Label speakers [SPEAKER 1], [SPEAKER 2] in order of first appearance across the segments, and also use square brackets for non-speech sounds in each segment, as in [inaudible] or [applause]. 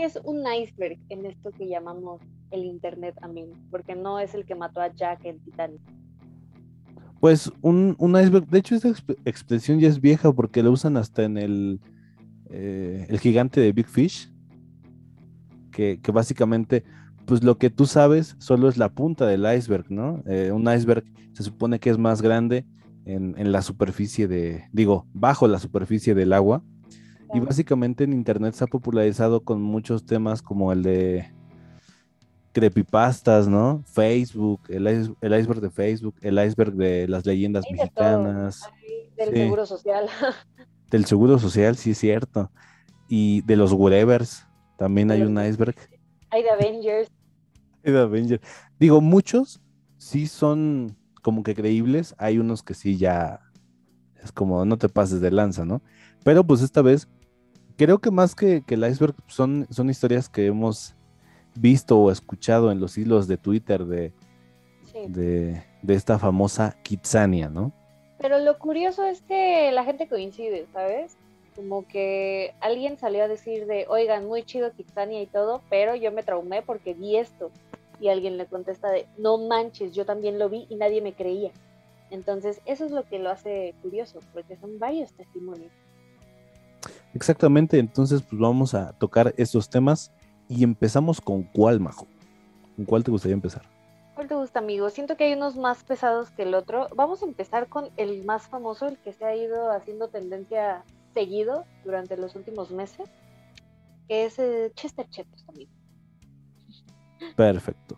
[SPEAKER 1] ¿qué es un iceberg en esto que llamamos el Internet, amigo? Porque no es el que mató a Jack en Titanic.
[SPEAKER 2] Pues un, iceberg, de hecho esta expresión ya es vieja porque la usan hasta en el, eh, el gigante de Big Fish, que, básicamente, pues lo que tú sabes solo es la punta del iceberg, ¿no? Eh, un iceberg se supone que es más grande en, en, la superficie de, digo, bajo la superficie del agua. Y básicamente en Internet se ha popularizado con muchos temas como el de creepypastas, ¿no? Facebook, el, iceberg de Facebook, el iceberg de las leyendas mexicanas.
[SPEAKER 1] del seguro social. [laughs]
[SPEAKER 2] Del seguro social, sí es cierto. Y de los whatevers, también hay un iceberg.
[SPEAKER 1] Hay de Avengers. [laughs]
[SPEAKER 2] Hay de Avengers. Digo, muchos sí son como que creíbles, hay unos que sí ya es como no te pases de lanza, ¿no? Pero pues esta vez, creo que más que, que el iceberg son, son historias que hemos visto o escuchado en los hilos de Twitter de, de, esta famosa Kitsania, ¿no?
[SPEAKER 1] Pero lo curioso es que la gente coincide, ¿sabes? Como que alguien salió a decir de, oigan, muy chido Kitsania y todo, pero yo me traumé porque vi esto. Y alguien le contesta de, no manches, yo también lo vi y nadie me creía. Entonces, eso es lo que lo hace curioso, porque son varios testimonios.
[SPEAKER 2] Exactamente, entonces pues vamos a tocar estos temas y empezamos con cuál, Majo. ¿Con cuál te gustaría empezar?
[SPEAKER 1] ¿Cuál te gusta, amigo? Siento que hay unos más pesados que el otro. Vamos a empezar con el más famoso, el que se ha ido haciendo tendencia seguido durante los últimos meses, que es eh, Chester Chetos, amigo.
[SPEAKER 2] Perfecto.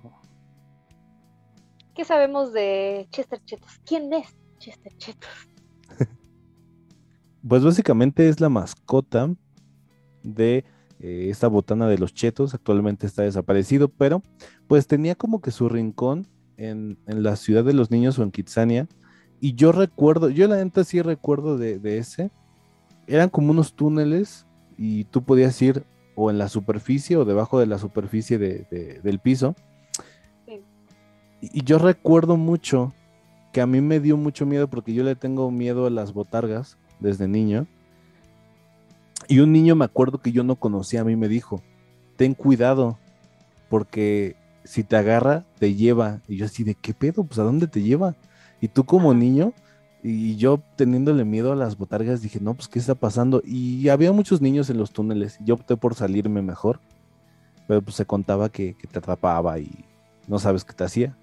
[SPEAKER 1] ¿Qué sabemos de Chester Chetos? ¿Quién es Chester Chetos?
[SPEAKER 2] Pues básicamente es la mascota de eh, esta botana de los chetos actualmente está desaparecido, pero pues tenía como que su rincón en, la ciudad de los niños o en Kitsania. Y yo recuerdo, yo la neta sí recuerdo de, ese. Eran como unos túneles y tú podías ir o en la superficie o debajo de la superficie del piso. Y yo recuerdo mucho que a mí me dio mucho miedo porque yo le tengo miedo a las botargas desde niño. Y un niño me acuerdo que yo no conocía a mí me dijo, ten cuidado, porque si te agarra, te lleva. Y yo así de, ¿qué pedo? Pues a dónde te lleva? Y tú como niño, y yo teniéndole miedo a las botargas, dije, no, pues ¿qué está pasando? Y había muchos niños en los túneles. Yo opté por salirme mejor, pero pues se contaba que, te atrapaba y no sabes qué te hacía.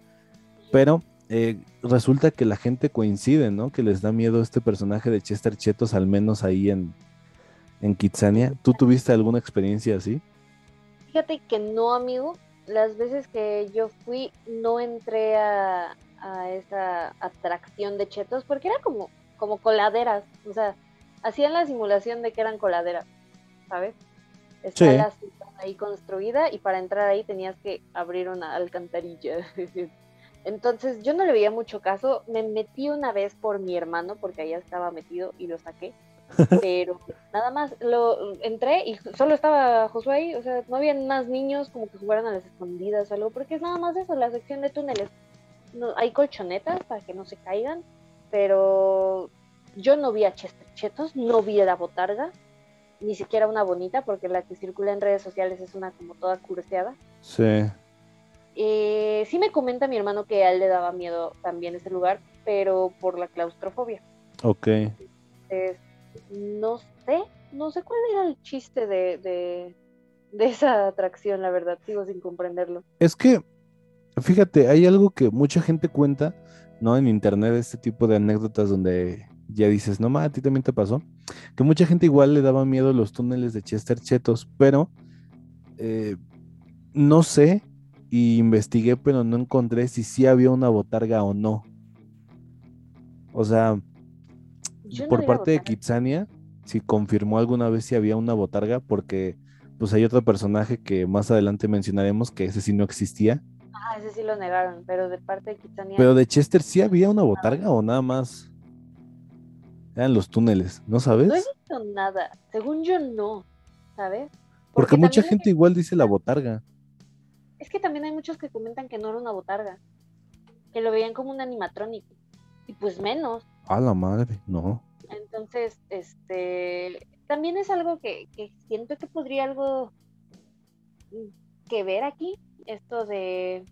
[SPEAKER 2] Pero eh, resulta que la gente coincide, ¿no? Que les da miedo este personaje de Chester Chetos, al menos ahí en, en Kitsania. ¿Tú tuviste alguna experiencia así?
[SPEAKER 1] Fíjate que no, amigo. Las veces que yo fui, no entré a, esa atracción de chetos porque era como, como coladeras. O sea, hacían la simulación de que eran coladeras, ¿sabes? Está la ahí construida y para entrar ahí tenías que abrir una alcantarilla. [laughs] Entonces yo no le veía mucho caso. Me metí una vez por mi hermano porque allá estaba metido y lo saqué [laughs] pero nada más lo entré y solo estaba Josué ahí, o sea, no había más niños como que jugaran a las escondidas o algo, porque es nada más eso, la sección de túneles. No, hay colchonetas para que no se caigan, pero yo no vi a Chester Chetos, no vi a la botarga, ni siquiera una bonita, porque la que circula en redes sociales es una como toda curseada.
[SPEAKER 2] Sí.
[SPEAKER 1] Eh, sí me comenta mi hermano que a él le daba miedo también ese lugar, pero por la claustrofobia.
[SPEAKER 2] Ok.
[SPEAKER 1] Entonces, no sé, no sé cuál era el chiste de, de, esa atracción, la verdad, sigo sin comprenderlo.
[SPEAKER 2] Es que, fíjate, hay algo que mucha gente cuenta, ¿no? En internet, este tipo de anécdotas donde ya dices, no, ma, a ti también te pasó, que mucha gente igual le daba miedo los túneles de Chester Chetos, pero eh, no sé, y investigué, pero no encontré si sí había una botarga o no. O sea, por parte de Kitsania, si confirmó alguna vez si había una botarga, porque pues hay otro personaje que más adelante mencionaremos que ese sí no existía.
[SPEAKER 1] Ah, ese sí lo negaron, pero de parte de Kitsania.
[SPEAKER 2] Pero de Chester sí había una botarga o nada más eran los túneles, ¿no sabes?
[SPEAKER 1] No he visto nada, según yo no, ¿sabes?
[SPEAKER 2] Porque, mucha gente igual dice la botarga.
[SPEAKER 1] Es que también hay muchos que comentan que no era una botarga, que lo veían como un animatrónico. Y pues menos.
[SPEAKER 2] A la madre, no.
[SPEAKER 1] Entonces, este, también es algo que, siento que podría algo que ver aquí, esto de...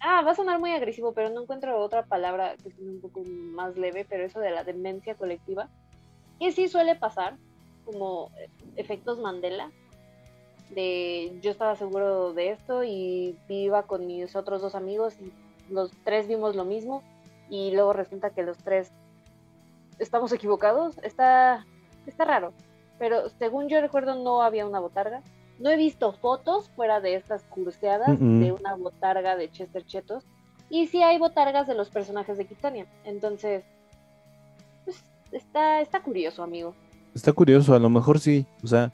[SPEAKER 1] Ah, va a sonar muy agresivo, pero no encuentro otra palabra que sea un poco más leve, pero eso de la demencia colectiva, que sí suele pasar, como efectos Mandela, de yo estaba seguro de esto y iba con mis otros dos amigos y los tres vimos lo mismo y luego resulta que los tres estamos equivocados. Está, está raro. Pero según yo recuerdo no había una botarga. No he visto fotos fuera de estas curseadas de una botarga de Chester Chetos. Y sí hay botargas de los personajes de Kitania. Entonces, pues, está, está curioso, amigo.
[SPEAKER 2] Está curioso, a lo mejor sí. O sea,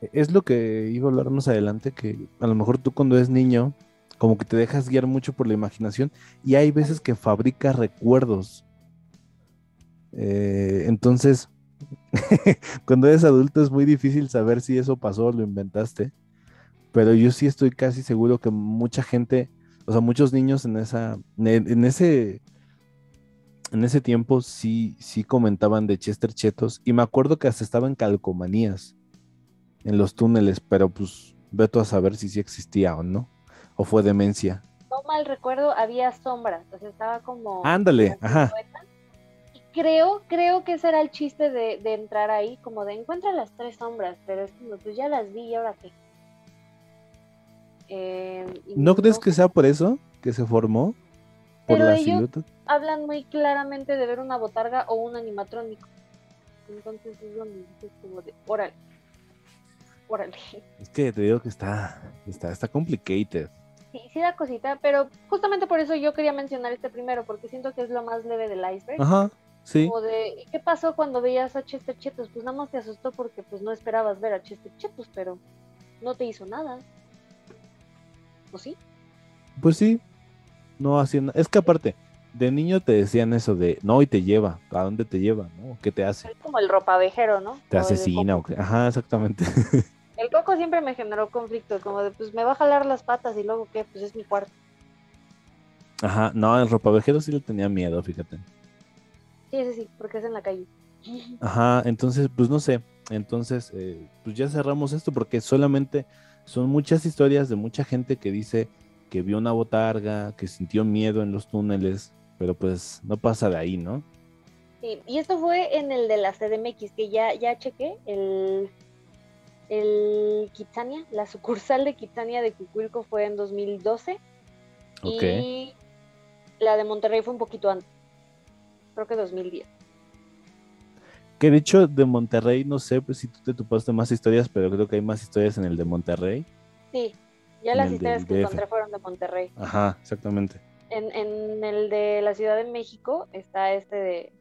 [SPEAKER 2] es lo que iba a hablar más adelante, que a lo mejor tú cuando eres niño, como que te dejas guiar mucho por la imaginación y hay veces que fabrica recuerdos. Eh, entonces, [laughs] cuando eres adulto es muy difícil saber si eso pasó o lo inventaste, pero yo sí estoy casi seguro que mucha gente, o sea, muchos niños en esa, en ese, en ese tiempo sí, sí comentaban de Chester Chetos y me acuerdo que hasta estaban calcomanías en los túneles, pero pues veto a saber si sí existía o no, o fue demencia.
[SPEAKER 1] No mal recuerdo, había sombras, o sea, estaba como...
[SPEAKER 2] Ándale, ajá.
[SPEAKER 1] Y creo, creo que ese era el chiste de, entrar ahí, como de encuentra las tres sombras, pero es como, pues ya las vi y ahora qué.
[SPEAKER 2] Em, ¿No, crees que sea por eso que se formó?
[SPEAKER 1] Por la silueta. Hablan muy claramente de ver una botarga o un animatrónico. Entonces es donde dices como de, órale.
[SPEAKER 2] Es que te digo que está, está, está complicated.
[SPEAKER 1] Sí, sí da cosita, pero justamente por eso yo quería mencionar este primero, porque siento que es lo más leve del iceberg.
[SPEAKER 2] Ajá, sí.
[SPEAKER 1] Como de, ¿qué pasó cuando veías a Chester Chetos? Pues nada más te asustó porque pues no esperabas ver a Chester Chetos, pero no te hizo nada. ¿O sí?
[SPEAKER 2] Pues sí, no haciendo, es que aparte, de niño te decían eso de, no, y te lleva, ¿a dónde te lleva? ¿no? ¿Qué te hace?
[SPEAKER 1] Es como el ropavejero, ¿no?
[SPEAKER 2] Te asesina, o qué? ajá, exactamente. [laughs]
[SPEAKER 1] El coco siempre me generó conflicto, como de, pues me va a jalar las patas y luego qué, pues es mi cuarto.
[SPEAKER 2] Ajá, no, el ropavejero sí le tenía miedo, fíjate.
[SPEAKER 1] Sí, sí, sí, porque es en la calle. [laughs]
[SPEAKER 2] Ajá, entonces, pues no sé, entonces, eh, pues ya cerramos esto porque solamente son muchas historias de mucha gente que dice que vio una botarga, que sintió miedo en los túneles, pero pues no pasa de ahí, ¿no?
[SPEAKER 1] Sí, y esto fue en el de la CDMX, que ya, ya chequé, el el Kitsania, la sucursal de Kitsania de Cucuilco fue en 2012 y la de Monterrey fue un poquito antes, creo que 2010.
[SPEAKER 2] Que de hecho de Monterrey, no sé pues, si tú te topaste más historias, pero creo que hay más historias en el de Monterrey.
[SPEAKER 1] Sí, ya las historias que encontré fueron de Monterrey.
[SPEAKER 2] Ajá, exactamente.
[SPEAKER 1] En, en, el de la Ciudad de México está este de,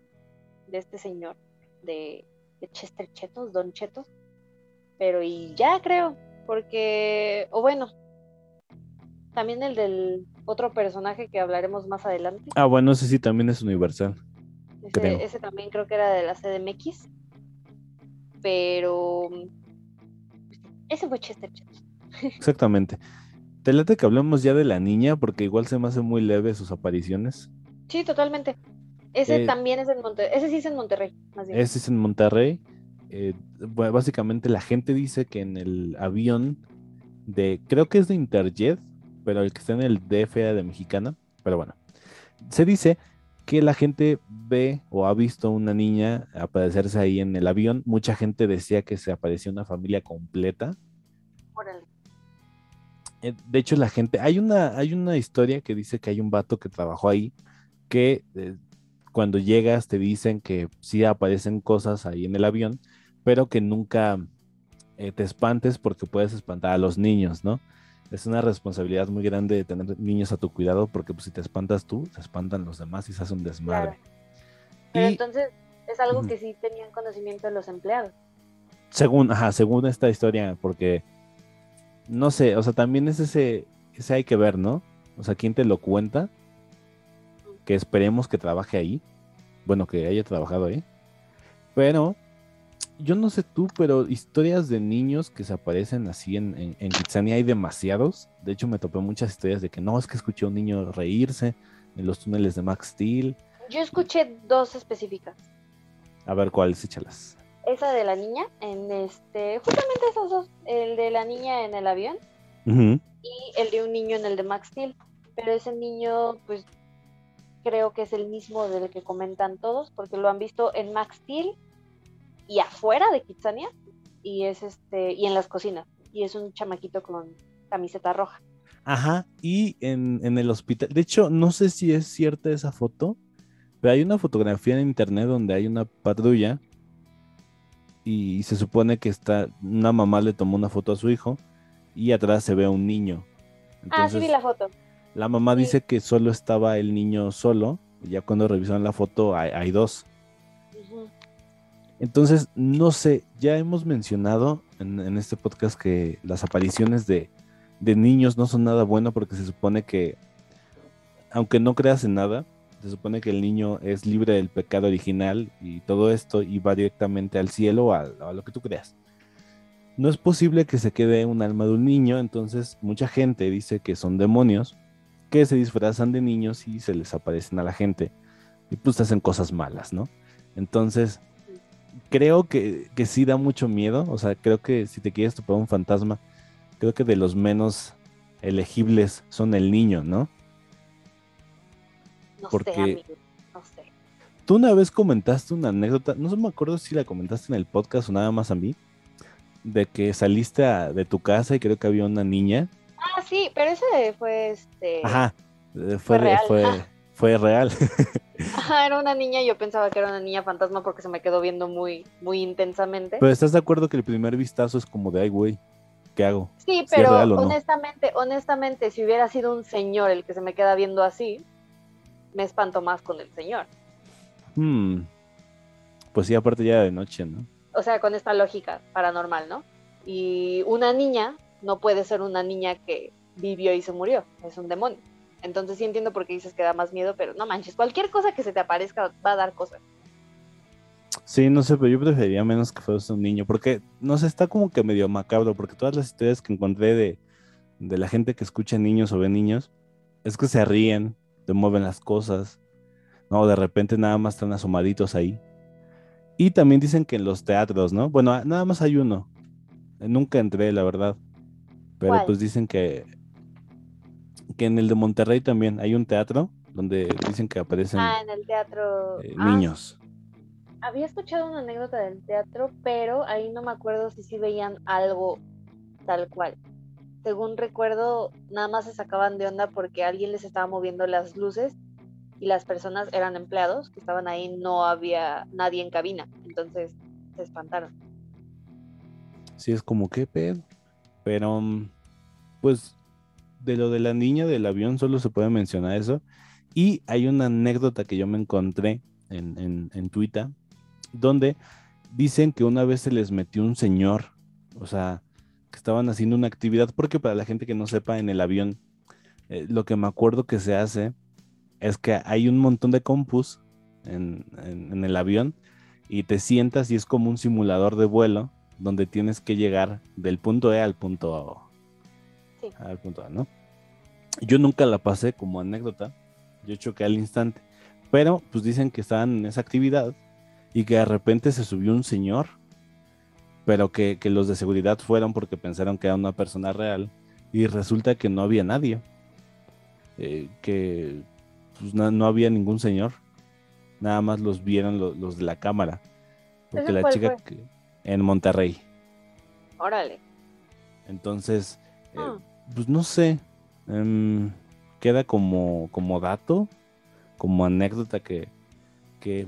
[SPEAKER 1] de este señor, de, de Chester Chetos, Don Chetos, pero y ya creo, porque, o bueno, también el del otro personaje que hablaremos más adelante.
[SPEAKER 2] Ah, bueno, ese sí también es universal.
[SPEAKER 1] Ese, también creo que era de la CDMX, pero ese fue Chester
[SPEAKER 2] Exactamente. Te late que hablemos ya de la niña, porque igual se me hace muy leve sus apariciones.
[SPEAKER 1] Sí, totalmente. Ese eh, también es en Monterrey. Ese sí es en Monterrey,
[SPEAKER 2] más bien. Ese es en Monterrey. Eh, básicamente la gente dice que en el avión de, creo que es de Interjet, pero el que está en el DF de Mexicana, pero bueno, se dice que la gente ve o ha visto una niña aparecerse ahí en el avión. Mucha gente decía que se apareció una familia completa. Eh, de hecho, la gente, hay una, hay una historia que dice que hay un vato que trabajó ahí, que eh, cuando llegas te dicen que sí aparecen cosas ahí en el avión, pero que nunca eh, te espantes porque puedes espantar a los niños, ¿no? Es una responsabilidad muy grande de tener niños a tu cuidado porque pues, si te espantas tú, te espantan los demás y se hace un desmadre.
[SPEAKER 1] Pero entonces es algo que sí tenían conocimiento de los empleados.
[SPEAKER 2] Según, ajá, según esta historia, porque no sé, o sea, también es ese, ese hay que ver, ¿no? O sea, ¿quién te lo cuenta? Que esperemos que trabaje ahí. Bueno, que haya trabajado ahí. Pero yo no sé tú, pero historias de niños que se aparecen así en, en, Kitsania hay demasiados. De hecho, me topé muchas historias de que no, es que escuché a un niño reírse en los túneles de Max Steel.
[SPEAKER 1] Yo escuché dos específicas.
[SPEAKER 2] A ver, ¿cuáles? Échalas.
[SPEAKER 1] esa de la niña, en este, justamente esos dos, el de la niña en el avión y el de un niño en el de Max Steel. Pero ese niño, pues creo que es el mismo del que comentan todos, porque lo han visto en Max Steel y afuera de Kitsania y es este y en las cocinas y es un chamaquito con camiseta roja.
[SPEAKER 2] Ajá, y en, en el hospital, de hecho, no sé si es cierta esa foto, pero hay una fotografía en internet donde hay una patrulla y se supone que está, una mamá le tomó una foto a su hijo y atrás se ve a un niño.
[SPEAKER 1] ah, sí vi la foto.
[SPEAKER 2] la mamá
[SPEAKER 1] sí.
[SPEAKER 2] dice que solo estaba el niño solo, y ya cuando revisaron la foto hay, hay dos. Entonces, no sé, ya hemos mencionado en, este podcast que las apariciones de, de niños no son nada bueno porque se supone que, aunque no creas en nada, se supone que el niño es libre del pecado original y todo esto y va directamente al cielo o a, a lo que tú creas. No es posible que se quede un alma de un niño, entonces mucha gente dice que son demonios que se disfrazan de niños y se les aparecen a la gente y pues hacen cosas malas, ¿no? Entonces, creo que, que sí da mucho miedo. O sea, creo que si te quieres topar un fantasma, creo que de los menos elegibles son el niño, ¿no?
[SPEAKER 1] No
[SPEAKER 2] Porque-
[SPEAKER 1] sé, amigo, no sé.
[SPEAKER 2] Tú una vez comentaste una anécdota, no me acuerdo si la comentaste en el podcast o nada más a mí, de que saliste a- de tu casa y creo que había una niña.
[SPEAKER 1] Ah, sí, pero ese fue este.
[SPEAKER 2] Ajá, fue,
[SPEAKER 1] Fue real,
[SPEAKER 2] fue [laughs] real. [laughs]
[SPEAKER 1] Ajá, era una niña y yo pensaba que era una niña fantasma porque se me quedó viendo muy, muy intensamente.
[SPEAKER 2] Pero estás de acuerdo que el primer vistazo es como de, ay, güey, ¿qué hago?
[SPEAKER 1] sí, pero
[SPEAKER 2] no.
[SPEAKER 1] honestamente, honestamente, si hubiera sido un señor el que se me queda viendo así, me espanto más con el señor.
[SPEAKER 2] Hmm, Pues sí, aparte ya de noche, ¿no?
[SPEAKER 1] O sea, con esta lógica paranormal, ¿no? Y una niña no puede ser una niña que vivió y se murió, es un demonio. Entonces sí entiendo por qué dices que da más miedo, pero no manches, cualquier cosa que se te aparezca va a dar cosas.
[SPEAKER 2] Sí, no sé, pero yo preferiría menos que fuese un niño, porque no sé, está como que medio macabro, porque todas las historias que encontré de, de la gente que escucha niños o ve niños, es que se ríen, te mueven las cosas, no, de repente nada más están asomaditos ahí. Y también dicen que en los teatros, ¿no? Bueno, nada más hay uno. Nunca entré, la verdad. Pero
[SPEAKER 1] ¿Cuál?
[SPEAKER 2] pues dicen que, que en el de Monterrey también hay un teatro donde dicen que aparecen
[SPEAKER 1] Ah, en el teatro.
[SPEAKER 2] eh,
[SPEAKER 1] Ah,
[SPEAKER 2] niños.
[SPEAKER 1] Había escuchado una anécdota del teatro, pero ahí no me acuerdo si sí veían algo tal cual. Según recuerdo, nada más se sacaban de onda porque alguien les estaba moviendo las luces y las personas eran empleados que estaban ahí, no había nadie en cabina, entonces se espantaron.
[SPEAKER 2] Sí, es como, ¿qué pedo? Pero, mm, pues, de lo de la niña del avión solo se puede mencionar eso. Y hay una anécdota que yo me encontré en, en, en Twitter, donde dicen que una vez se les metió un señor, o sea, que estaban haciendo una actividad, porque para la gente que no sepa, en el avión, eh, lo que me acuerdo que se hace es que hay un montón de compus en, en- el avión y te sientas y es como un simulador de vuelo donde tienes que llegar del punto E al punto
[SPEAKER 1] Sí.
[SPEAKER 2] al punto A, ¿no? Yo nunca la pasé como anécdota, yo choqué al instante, pero pues dicen que estaban en esa actividad y que de repente se subió un señor, pero que, que los de seguridad fueron porque pensaron que era una persona real y resulta que no había nadie, eh, que pues, no, no había ningún señor, nada más los vieron lo- los de la cámara, porque
[SPEAKER 1] ¿Ese
[SPEAKER 2] la chica que- en Monterrey.
[SPEAKER 1] Órale.
[SPEAKER 2] Entonces, eh,
[SPEAKER 1] Ah.
[SPEAKER 2] Pues no sé, em, queda como, como dato, como anécdota que, que,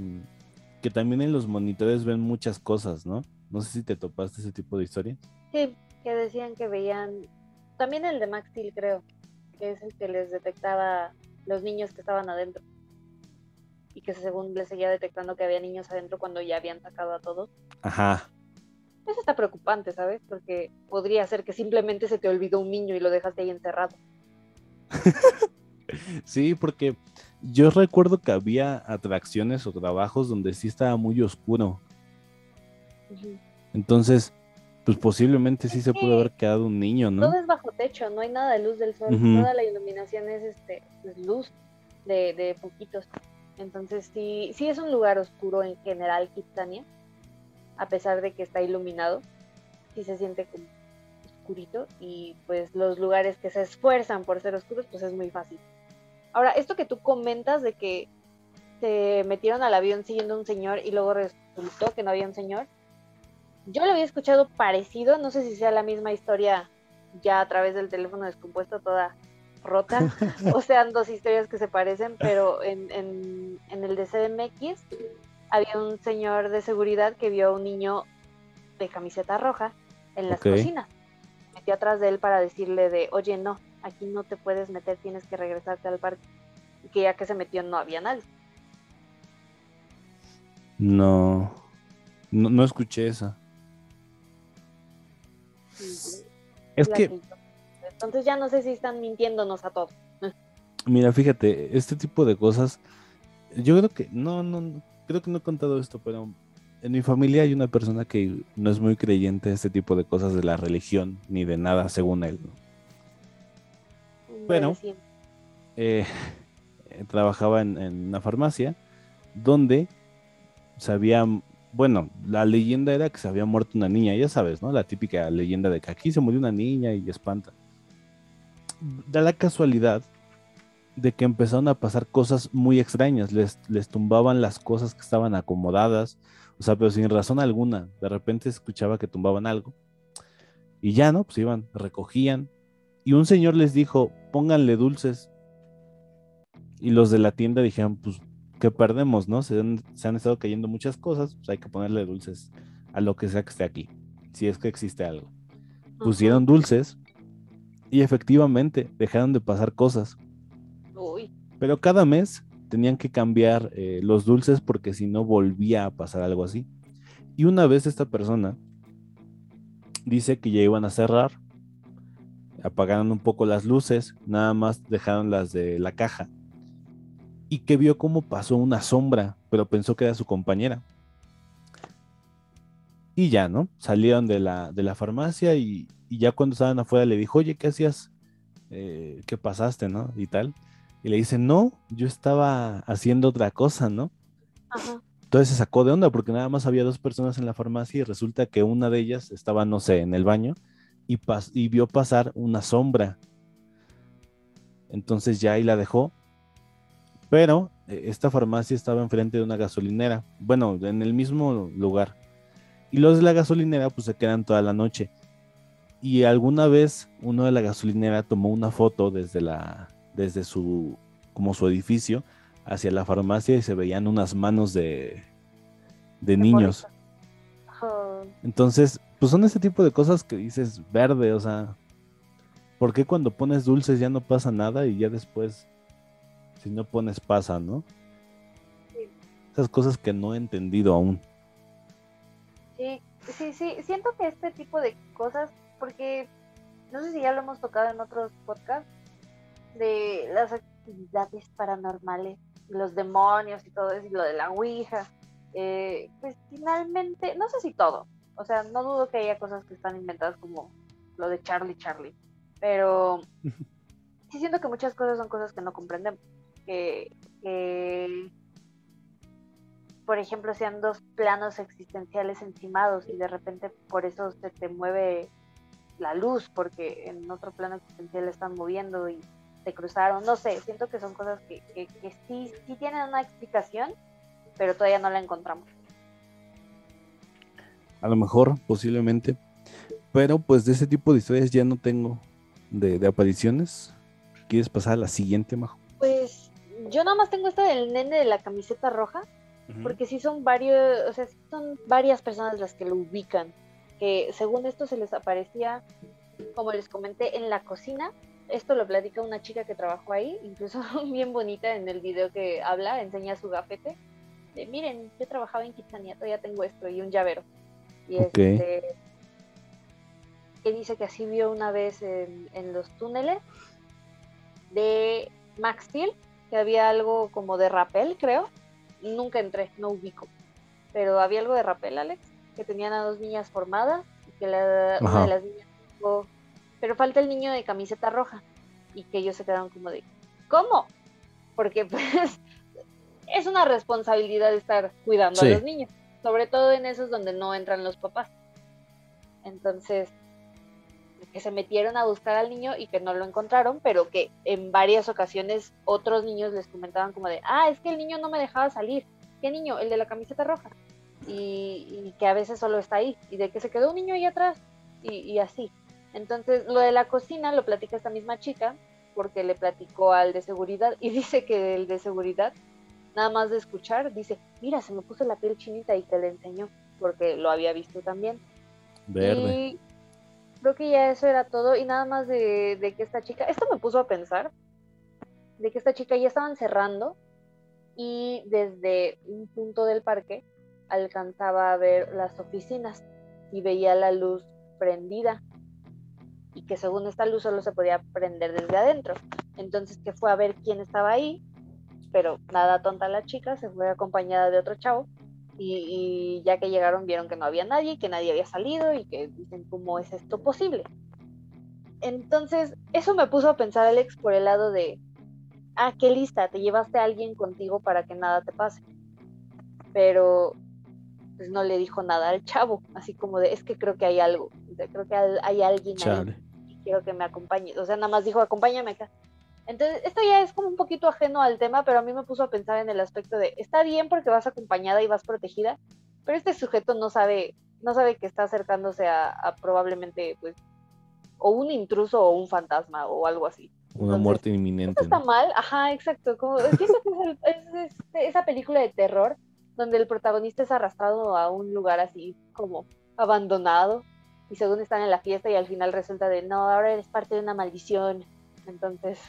[SPEAKER 2] que también en los monitores ven muchas cosas, ¿no? No sé si te topaste ese tipo de historia.
[SPEAKER 1] Sí, que decían que veían, también el de Max Steel creo, que es el que les detectaba los niños que estaban adentro. Y que según les seguía detectando que había niños adentro cuando ya habían sacado a todos.
[SPEAKER 2] Ajá,
[SPEAKER 1] Eso está preocupante, ¿sabes? Porque podría ser que simplemente se te olvidó un niño y lo dejaste ahí encerrado. [laughs]
[SPEAKER 2] sí, porque yo recuerdo que había atracciones o trabajos donde sí estaba muy oscuro. Entonces, pues posiblemente sí se pudo haber quedado un niño, ¿no?
[SPEAKER 1] Todo es bajo techo, no hay nada de luz del sol. Toda la iluminación es este, pues, luz de, de poquitos. Entonces sí, sí es un lugar oscuro en general, Kitsania. A pesar de que está iluminado, sí se siente como oscurito y pues los lugares que se esfuerzan por ser oscuros, pues es muy fácil. Ahora, esto que tú comentas de que se metieron al avión siguiendo un señor y luego resultó que no había un señor, yo lo había escuchado parecido, no sé si sea la misma historia ya a través del teléfono descompuesto toda rota, [laughs] o sean dos historias que se parecen, pero en, en, en el de CDMX había un señor de seguridad que vio a un niño de camiseta roja en las cocinas. Metió atrás de él para decirle de, oye, no, aquí no te puedes meter, tienes que regresarte al parque. Y que ya que se metió no había nadie.
[SPEAKER 2] No, no, escuché esa. es que...
[SPEAKER 1] Entonces ya no sé si están mintiéndonos a todos.
[SPEAKER 2] Mira, fíjate, este tipo de cosas, yo creo que, no, no, creo que no he contado esto, pero en mi familia hay una persona que no es muy creyente de este tipo de cosas de la religión ni de nada según él. Pero eh, trabajaba en, una farmacia donde sabía, bueno, la leyenda era que se había muerto una niña, ya sabes, ¿no? La típica leyenda de que aquí se murió una niña y espanta. Da la casualidad de que empezaron a pasar cosas muy extrañas, les, les tumbaban las cosas que estaban acomodadas, o sea, pero sin razón alguna, de repente escuchaba que tumbaban algo y ya, ¿no? Pues iban, recogían y un señor les dijo, pónganle dulces. Y los de la tienda dijeron, pues, ¿qué perdemos, no? Se han, se han estado cayendo muchas cosas, pues hay que ponerle dulces a lo que sea que esté aquí, si es que existe algo. Pusieron dulces y efectivamente dejaron de pasar cosas. Pero cada mes tenían que cambiar eh, los dulces porque si no volvía a pasar algo así. Y una vez esta persona dice que ya iban a cerrar, apagaron un poco las luces, nada más dejaron las de la caja. Y que vio cómo pasó una sombra, pero pensó que era su compañera. Y ya, ¿no? Salieron de la, de la farmacia y, ya cuando estaban afuera le dijo, oye, ¿qué hacías? Eh, ¿Qué pasaste, no? Y tal. Y le dice, no, yo estaba haciendo otra cosa, ¿no? Entonces se sacó de onda porque nada más había dos personas en la farmacia y resulta que una de ellas estaba, no sé, en el baño y, y vio pasar una sombra. Entonces ya ahí la dejó. Pero eh, esta farmacia estaba enfrente de una gasolinera. Bueno, en el mismo lugar. Y los de la gasolinera pues se quedan toda la noche. Y alguna vez uno de la gasolinera tomó una foto desde la, desde su, como su edificio, hacia la farmacia y se veían unas manos de, de niños. Entonces, pues son ese tipo de cosas que dices verde, o sea, ¿por qué cuando pones dulces ya no pasa nada y ya después, si no pones pasa, ¿no? Esas cosas que no he entendido aún.
[SPEAKER 1] Sí, sí, sí, siento que este tipo de cosas, porque no sé si ya lo hemos tocado en otros podcasts, de las actividades paranormales, los demonios y todo eso, y lo de la Ouija, eh, pues finalmente, no sé si todo, o sea, no dudo que haya cosas que están inventadas como lo de Charlie Charlie, pero [laughs] sí siento que muchas cosas son cosas que no comprendemos, que, que por ejemplo, sean dos planos existenciales encimados y de repente por eso se te mueve la luz, porque en otro plano existencial están moviendo y cruzaron, no sé, siento que son cosas que, sí, sí tienen una explicación, pero todavía no la encontramos.
[SPEAKER 2] A lo mejor, posiblemente, pero pues de ese tipo de historias ya no tengo de, apariciones. ¿Quieres pasar a la siguiente, Majo?
[SPEAKER 1] Pues yo nada más tengo esta del nene de la camiseta roja, porque sí son varios, o sea, son varias personas las que lo ubican, que según esto se les aparecía, como les comenté, en la cocina esto lo platica una chica que trabajó ahí, incluso [laughs] bien bonita en el video que habla, enseña su gafete. De, Miren, yo trabajaba en Kitsania, todavía tengo esto y un llavero. Y este, que dice que así vio una vez en, los túneles de Max Steel, que había algo como de rapel, creo. Nunca entré, no ubico. Pero había algo de rapel, Alex, que tenían a dos niñas formadas y que la, una de las niñas pero falta el niño de camiseta roja. Y que ellos se quedaron como de, ¿cómo? Porque pues [laughs] es una responsabilidad estar cuidando a los niños. sobre todo en esos donde no entran los papás. Entonces, que se metieron a buscar al niño y que no lo encontraron, pero que en varias ocasiones otros niños les comentaban como de, ah, es que el niño no me dejaba salir. ¿Qué niño? El de la camiseta roja. Y, que a veces solo está ahí. Y de que se quedó un niño ahí atrás. Y, así. Entonces, lo de la cocina lo platica esta misma chica, porque le platicó al de seguridad. Y [laughs] dice que el de seguridad, nada más de escuchar, dice, mira, se me puso la piel chinita y te le enseñó, porque lo había visto también.
[SPEAKER 2] Verde
[SPEAKER 1] creo que ya eso era todo y nada más de, que esta chica, esto me puso a pensar, de que esta chica ya estaban cerrando y desde un punto del parque alcanzaba a ver las oficinas y veía la luz prendida y que según esta luz solo se podía prender desde adentro. Entonces que fue a ver quién estaba ahí, pero nada tonta la chica, se fue acompañada de otro chavo y, ya que llegaron vieron que no había nadie, que nadie había salido y que dicen, ¿cómo es esto posible? Entonces, eso me puso a pensar, Alex, por el lado de, ah, qué lista, te llevaste a alguien contigo para que nada te pase. Pero, pues no le dijo nada al chavo, así como de, es que creo que hay algo, creo que hay alguien ahí quiero que me acompañe. O sea, nada más dijo, acompáñame acá. Entonces, esto ya es como un poquito ajeno al tema, pero a mí me puso a pensar en el aspecto de, está bien porque vas acompañada y vas protegida, pero este sujeto no sabe, no sabe que está acercándose a, probablemente, pues, o un intruso o un fantasma o algo así.
[SPEAKER 2] Una muerte inminente.
[SPEAKER 1] está mal, ajá, exacto. Como, es, es, esa película de terror donde el protagonista es arrastrado a un lugar así como abandonado y según están en la fiesta y al final resulta de, no, ahora eres parte de una maldición. Entonces,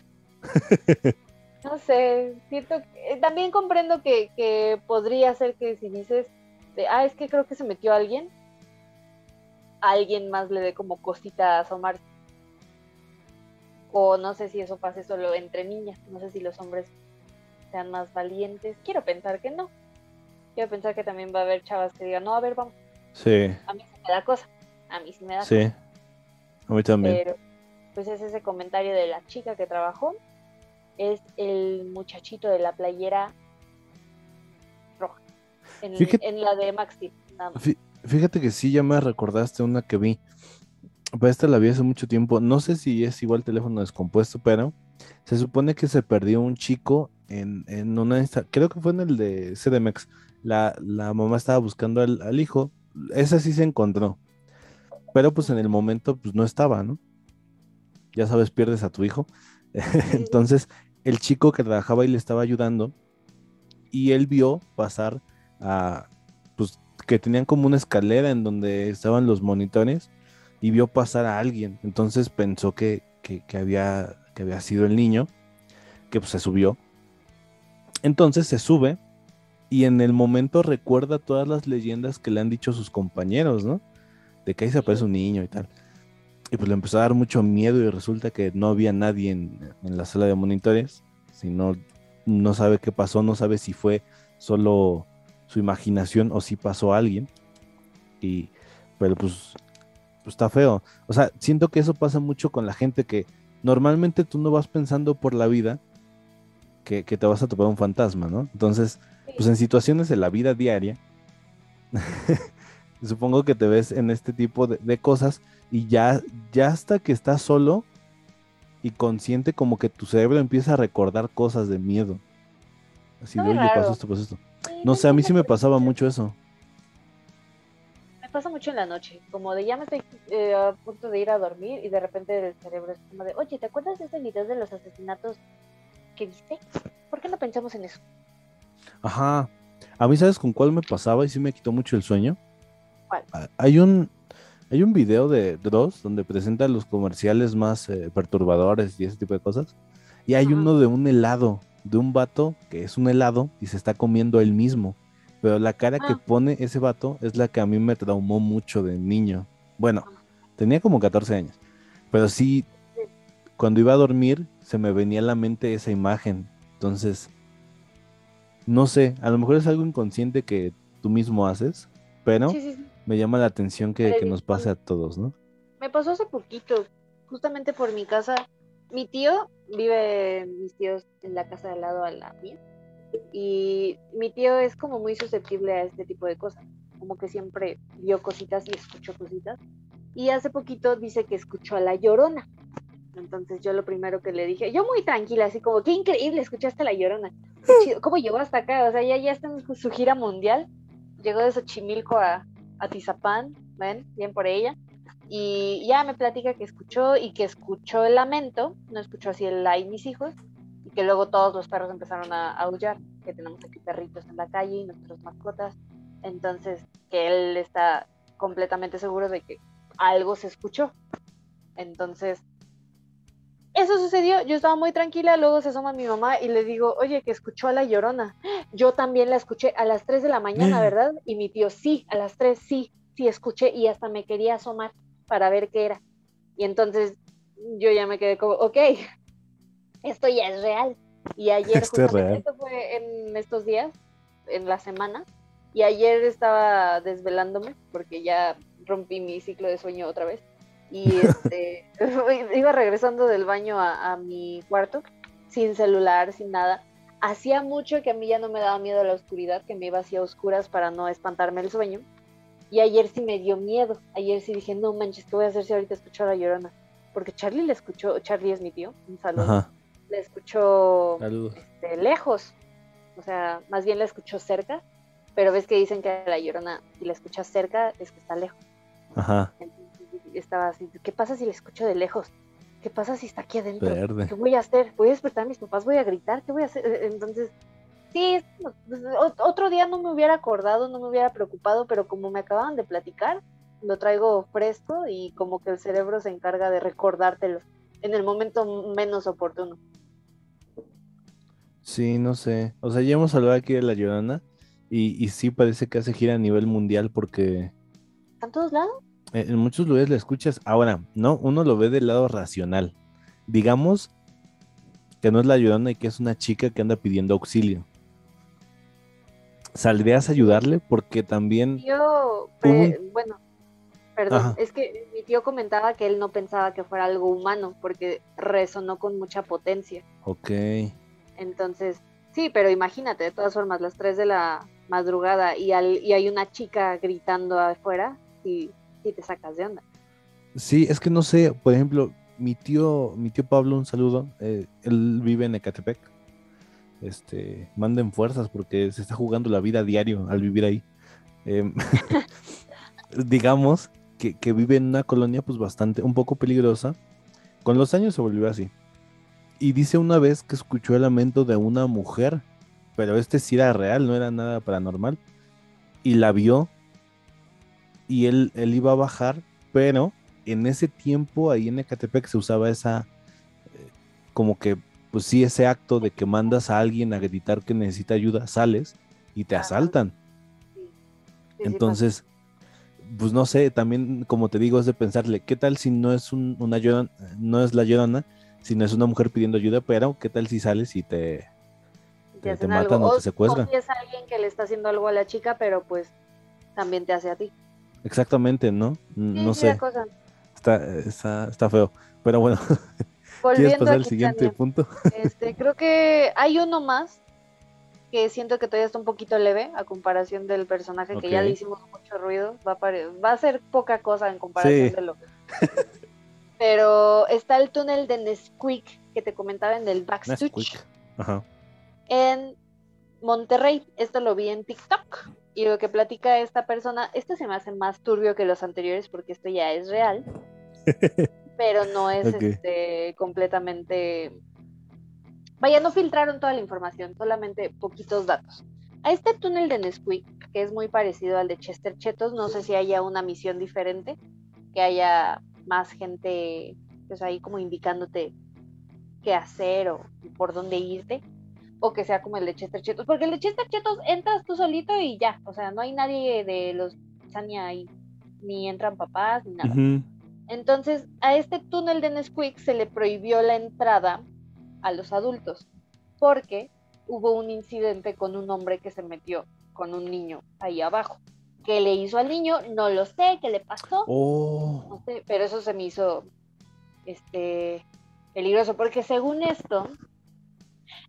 [SPEAKER 1] [laughs] no sé, siento que, eh, también comprendo que, podría ser que si dices, de, ah, es que creo que se metió alguien, alguien más le dé como cosita a asomarse. O no sé si eso pase solo entre niñas, no sé si los hombres sean más valientes. Quiero pensar que no. Quiero pensar que también va a haber chavas que digan, no, a ver, vamos.
[SPEAKER 2] Sí.
[SPEAKER 1] A mí sí me da cosa. A mí sí me da
[SPEAKER 2] sí. A mí también.
[SPEAKER 1] Pero, pues es ese comentario de la chica que trabajó es el muchachito de la playera roja. En, la de Maxi, nada más.
[SPEAKER 2] Fíjate que sí, ya me recordaste una que vi. Pues esta la vi hace mucho tiempo. No sé si es igual teléfono descompuesto, pero se supone que se perdió un chico en, en una creo que fue en el de CDMX. La, la mamá estaba buscando al, al, hijo. Esa sí se encontró. Pero pues en el momento pues no estaba, ¿no? Ya sabes, pierdes a tu hijo. [laughs] Entonces el chico que trabajaba y le estaba ayudando y él vio pasar a, pues que tenían como una escalera en donde estaban los monitores y vio pasar a alguien. Entonces pensó que, había, que había sido el niño, que pues, se subió. Entonces se sube y en el momento recuerda todas las leyendas que le han dicho sus compañeros, ¿no? De que ahí se aparece un niño y tal. Y pues le empezó a dar mucho miedo y resulta que no había nadie en, la sala de monitores. Si no, sabe qué pasó, no sabe si fue solo su imaginación o si pasó alguien. Y, pero pues, pues, está feo. O sea, siento que eso pasa mucho con la gente que normalmente tú no vas pensando por la vida que, te vas a topar un fantasma, ¿no? Entonces, pues en situaciones de la vida diaria, [laughs] supongo que te ves en este tipo de cosas y ya, ya hasta que estás solo y consciente como que tu cerebro empieza a recordar cosas de miedo. Así de, oye, pasó esto, pasó esto. no sé, a mí sí me pasaba mucho eso.
[SPEAKER 1] Me pasa mucho en la noche, como de ya me estoy eh, a punto de ir a dormir y de repente el cerebro es como de, oye, ¿te acuerdas de ese video de los asesinatos que viste? ¿Por qué no pensamos en eso?
[SPEAKER 2] Ajá. A mí, ¿sabes con cuál me pasaba y sí me quitó mucho el sueño?
[SPEAKER 1] ¿Cuál?
[SPEAKER 2] Ah, hay un, hay un video de Dross donde presenta los comerciales más eh, perturbadores y ese tipo de cosas. Y hay uno de un helado, de un vato que es un helado y se está comiendo él mismo. Pero la cara que ah. pone ese vato es la que a mí me traumó mucho de niño. Bueno, tenía como 14 años. Pero sí, cuando iba a dormir, se me venía a la mente esa imagen. Entonces, no sé, a lo mejor es algo inconsciente que tú mismo haces, pero me llama la atención que, nos pase a todos, ¿no?
[SPEAKER 1] Me pasó hace poquito, justamente por mi casa. Mi tío vive, mis tíos, en la casa de al lado a la mía. Y mi tío es como muy susceptible a este tipo de cosas. como que siempre vio cositas y escuchó cositas. Y hace poquito dice que escuchó a la llorona. Entonces yo lo primero que le dije, yo muy tranquila, así como, qué increíble, escuchaste a la llorona. ¿Cómo llegó hasta acá? O sea, ya, ya está en su gira mundial. Llegó de Xochimilco a, a Tizapán, ven, bien por ella. Y ya me platica que escuchó y que escuchó el lamento, no escuchó así el ay mis hijos, y que luego todos los perros empezaron a aullar, que tenemos aquí perritos en la calle y nuestras mascotas. Entonces, que él está completamente seguro de que algo se escuchó. Entonces, eso sucedió, yo estaba muy tranquila, luego se asoma mi mamá y le digo, oye, que escuchó a la llorona. Yo también la escuché a las 3 de la mañana, ¿verdad? Y mi tío, sí, a las 3, sí, sí, escuché y hasta me quería asomar para ver qué era. Y entonces yo ya me quedé como, ok, esto ya es real. Y ayer,
[SPEAKER 2] Esto es real.
[SPEAKER 1] esto fue en estos días, en la semana, y ayer estaba desvelándome porque ya rompí mi ciclo de sueño otra vez. Y este, [laughs] iba regresando del baño a, a mi cuarto, sin celular, sin nada. Hacía mucho que a mí ya no me daba miedo la oscuridad, que me iba hacia oscuras para no espantarme el sueño. Y ayer sí me dio miedo. Ayer sí dije, no manches, ¿qué voy a hacer si ahorita escucho a la llorona? Porque Charlie le escuchó, Charlie es mi tío, un saludo.
[SPEAKER 2] Ajá.
[SPEAKER 1] Le escuchó este, lejos. O sea, más bien la escuchó cerca. Pero ves que dicen que la llorona, si la escuchas cerca, es que está lejos.
[SPEAKER 2] Ajá.
[SPEAKER 1] Entonces estaba así, ¿qué pasa si la escucho de lejos? ¿Qué pasa si está aquí adentro?
[SPEAKER 2] Verde.
[SPEAKER 1] ¿Qué voy a hacer? ¿Voy a despertar a mis papás? ¿Voy a gritar? ¿Qué voy a hacer? Eh, Entonces, sí, pues, otro día no me hubiera acordado, no me hubiera preocupado, pero como me acababan de platicar, lo traigo fresco y como que el cerebro se encarga de recordártelo en el momento menos oportuno.
[SPEAKER 2] Sí, no sé. O sea, ya hemos hablado aquí de la Llorona y, y sí parece que hace gira a nivel mundial porque
[SPEAKER 1] ¿Están todos lados?
[SPEAKER 2] Eh, en muchos lugares la escuchas. Ahora, no, uno lo ve del lado racional. Digamos que no es la Llorona y que es una chica que anda pidiendo auxilio. ¿Saldrías a ayudarle? Porque también...
[SPEAKER 1] Yo, pre- bueno, perdón,
[SPEAKER 2] Ajá.
[SPEAKER 1] es que mi tío comentaba que él no pensaba que fuera algo humano porque resonó con mucha potencia.
[SPEAKER 2] Ok.
[SPEAKER 1] Entonces, sí, pero imagínate, de todas formas, las 3 de la madrugada y, al- y hay una chica gritando afuera, y te sacas de onda.
[SPEAKER 2] Sí, es que no sé, por ejemplo, mi tío, mi tío Pablo, un saludo, eh, él vive en Ecatepec. Este, manden fuerzas porque se está jugando la vida a diario al vivir ahí. Em, [laughs] digamos que, que vive en una colonia pues bastante, un poco peligrosa. Con los años se volvió así. Y dice una vez que escuchó el lamento de una mujer, pero este sí era real, no era nada paranormal. Y la vio y él, él iba a bajar, pero en ese tiempo ahí en Ecatepec se usaba esa, eh, como que, pues sí, ese acto de que mandas a alguien a gritar que necesita ayuda, sales y te asaltan. Entonces, pues no sé, también como te digo, es de pensarle, ¿qué tal si no es un- una llorona, no es la llorona, sino es una mujer pidiendo ayuda, pero qué tal si sales y te... te- matan o te secuestran.
[SPEAKER 1] O si es alguien que le está haciendo algo a la chica, pero pues también te hace a ti.
[SPEAKER 2] Exactamente, ¿no? No
[SPEAKER 1] sí,
[SPEAKER 2] sé,
[SPEAKER 1] cosa.
[SPEAKER 2] está, está, está feo. Pero bueno, [laughs] ¿quieres
[SPEAKER 1] Volviendo
[SPEAKER 2] pasar al siguiente punto?
[SPEAKER 1] este, [laughs] creo que hay uno más que siento que todavía está un poquito leve a comparación del personaje que ya le hicimos mucho ruido. Va a, va a ser poca cosa en comparación
[SPEAKER 2] Sí.
[SPEAKER 1] de lo que. [laughs] Pero está el túnel de Nesquik que te comentaba en el
[SPEAKER 2] Nesquik. Ajá.
[SPEAKER 1] en Monterrey. Esto lo vi en TikTok. Y lo que platica esta persona, este se me hace más turbio que los anteriores porque esto ya es real, [laughs] pero no es este, completamente... Vaya, no filtraron toda la información, solamente poquitos datos. A este túnel de Nesquik, que es muy parecido al de Chester Chetos, no sé si haya una misión diferente, que haya más gente pues ahí como indicándote qué hacer o por dónde irte, o que sea como el de Chester Chetos, porque el de Chester Chetos entras tú solito y ya, o sea, no hay nadie de los Sania ahí, ni entran papás, ni nada. Entonces, a este túnel de Nesquik se le prohibió la entrada a los adultos, porque hubo un incidente con un hombre que se metió con un niño ahí abajo. ¿Qué le hizo al niño? No lo sé, ¿qué le pasó?
[SPEAKER 2] Oh,
[SPEAKER 1] No sé, pero eso se me hizo este peligroso, porque según esto,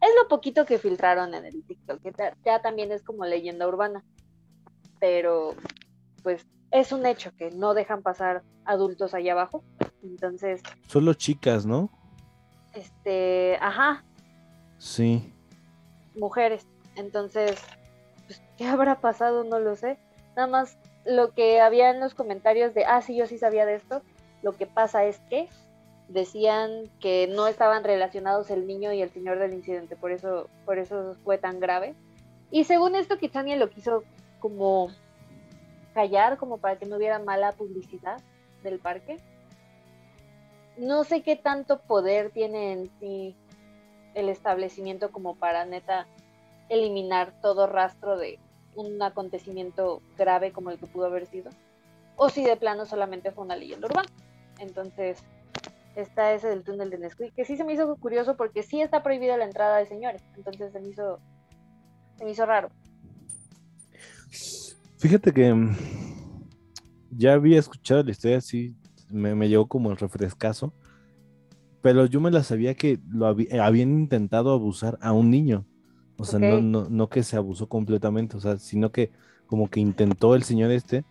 [SPEAKER 1] es lo poquito que filtraron en el TikTok, que ya también es como leyenda urbana. Pero pues es un hecho que no dejan pasar adultos allá abajo. Entonces.
[SPEAKER 2] Solo chicas, ¿no?
[SPEAKER 1] Este, ajá.
[SPEAKER 2] Sí.
[SPEAKER 1] Mujeres. Entonces, pues, ¿qué habrá pasado? No lo sé. Nada más lo que había en los comentarios de, ah, sí, yo sí sabía de esto. Lo que pasa es que decían que no estaban relacionados el niño y el señor del incidente, por eso, por eso fue tan grave. Y según esto, Kitsania lo quiso como callar, como para que no hubiera mala publicidad del parque. No sé qué tanto poder tiene en sí el establecimiento como para neta eliminar todo rastro de un acontecimiento grave como el que pudo haber sido. O si de plano solamente fue una leyenda urbana. Entonces, está ese del túnel de Nesquik, que sí se me hizo curioso porque sí está prohibida la entrada de señores. Entonces se me hizo, se me hizo raro.
[SPEAKER 2] Fíjate que mm, ya había escuchado la historia, sí, me, me llegó como el refrescazo, pero yo me la sabía que lo habían intentado abusar a un niño. O sea, no, no, no que se abusó completamente, o sea, sino que como que intentó el señor este,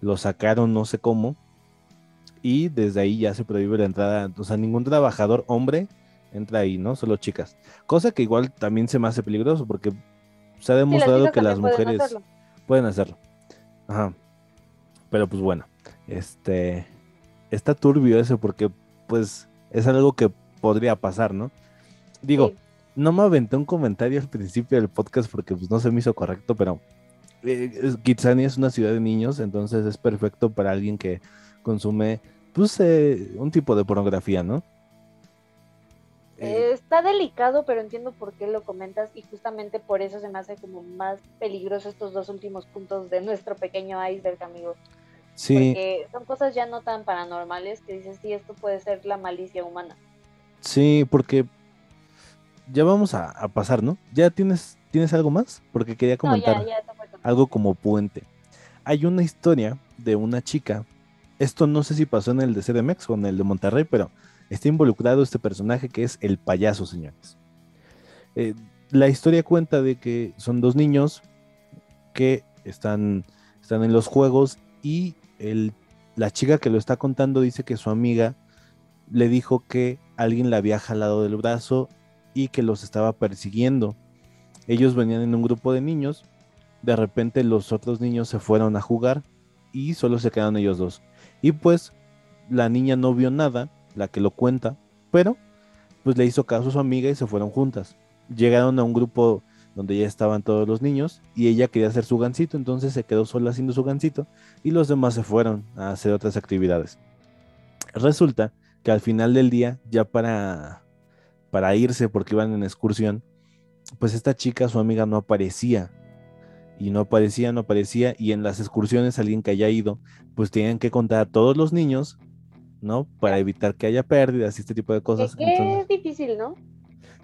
[SPEAKER 2] lo sacaron no sé cómo, y desde ahí ya se prohíbe la entrada, o sea, ningún trabajador hombre entra ahí, ¿no? Solo chicas. Cosa que igual también se me hace peligroso porque se ha demostrado que las mujeres pueden hacerlo. Ajá. Pero pues bueno, este está turbio eso porque pues es algo que podría pasar, ¿no? Digo, no me aventé un comentario al principio del podcast porque pues no se me hizo correcto, pero eh, Kitsania es una ciudad de niños, entonces es perfecto para alguien que consume pues eh, un tipo de pornografía, ¿no?
[SPEAKER 1] Eh, está delicado, pero entiendo por qué lo comentas y justamente por eso se me hace como más peligroso estos dos últimos puntos de nuestro pequeño iceberg, amigo. Sí. Porque son cosas ya no tan paranormales que dices, sí, esto puede ser la malicia humana.
[SPEAKER 2] Sí, porque ya vamos a, pasar, ¿no? ¿Ya tienes, tienes algo más? Porque quería comentar algo como puente. Hay una historia de una chica, esto no sé si pasó en el de CDMX o en el de Monterrey, pero está involucrado este personaje que es el payaso, señores. Eh, la historia cuenta de que son dos niños que están, están en los juegos y la chica que lo está contando dice que su amiga le dijo que alguien la había jalado del brazo y que los estaba persiguiendo. Ellos venían en un grupo de niños, de repente los otros niños se fueron a jugar y solo se quedaron ellos dos. Y pues la niña no vio nada la que lo cuenta, pero pues le hizo caso a su amiga y se fueron juntas. Llegaron a un grupo donde ya estaban todos los niños y ella quería hacer su gancito, entonces se quedó sola haciendo su gancito y los demás se fueron a hacer otras actividades. Resulta que al final del día, ya para, para irse porque iban en excursión, pues esta chica, su amiga, no aparecía. Y no aparecía, no aparecía. Y en las excursiones alguien que haya ido, pues tenían que contar a todos los niños ¿no? Para evitar que haya pérdidas y este tipo de cosas.
[SPEAKER 1] es difícil, ¿no?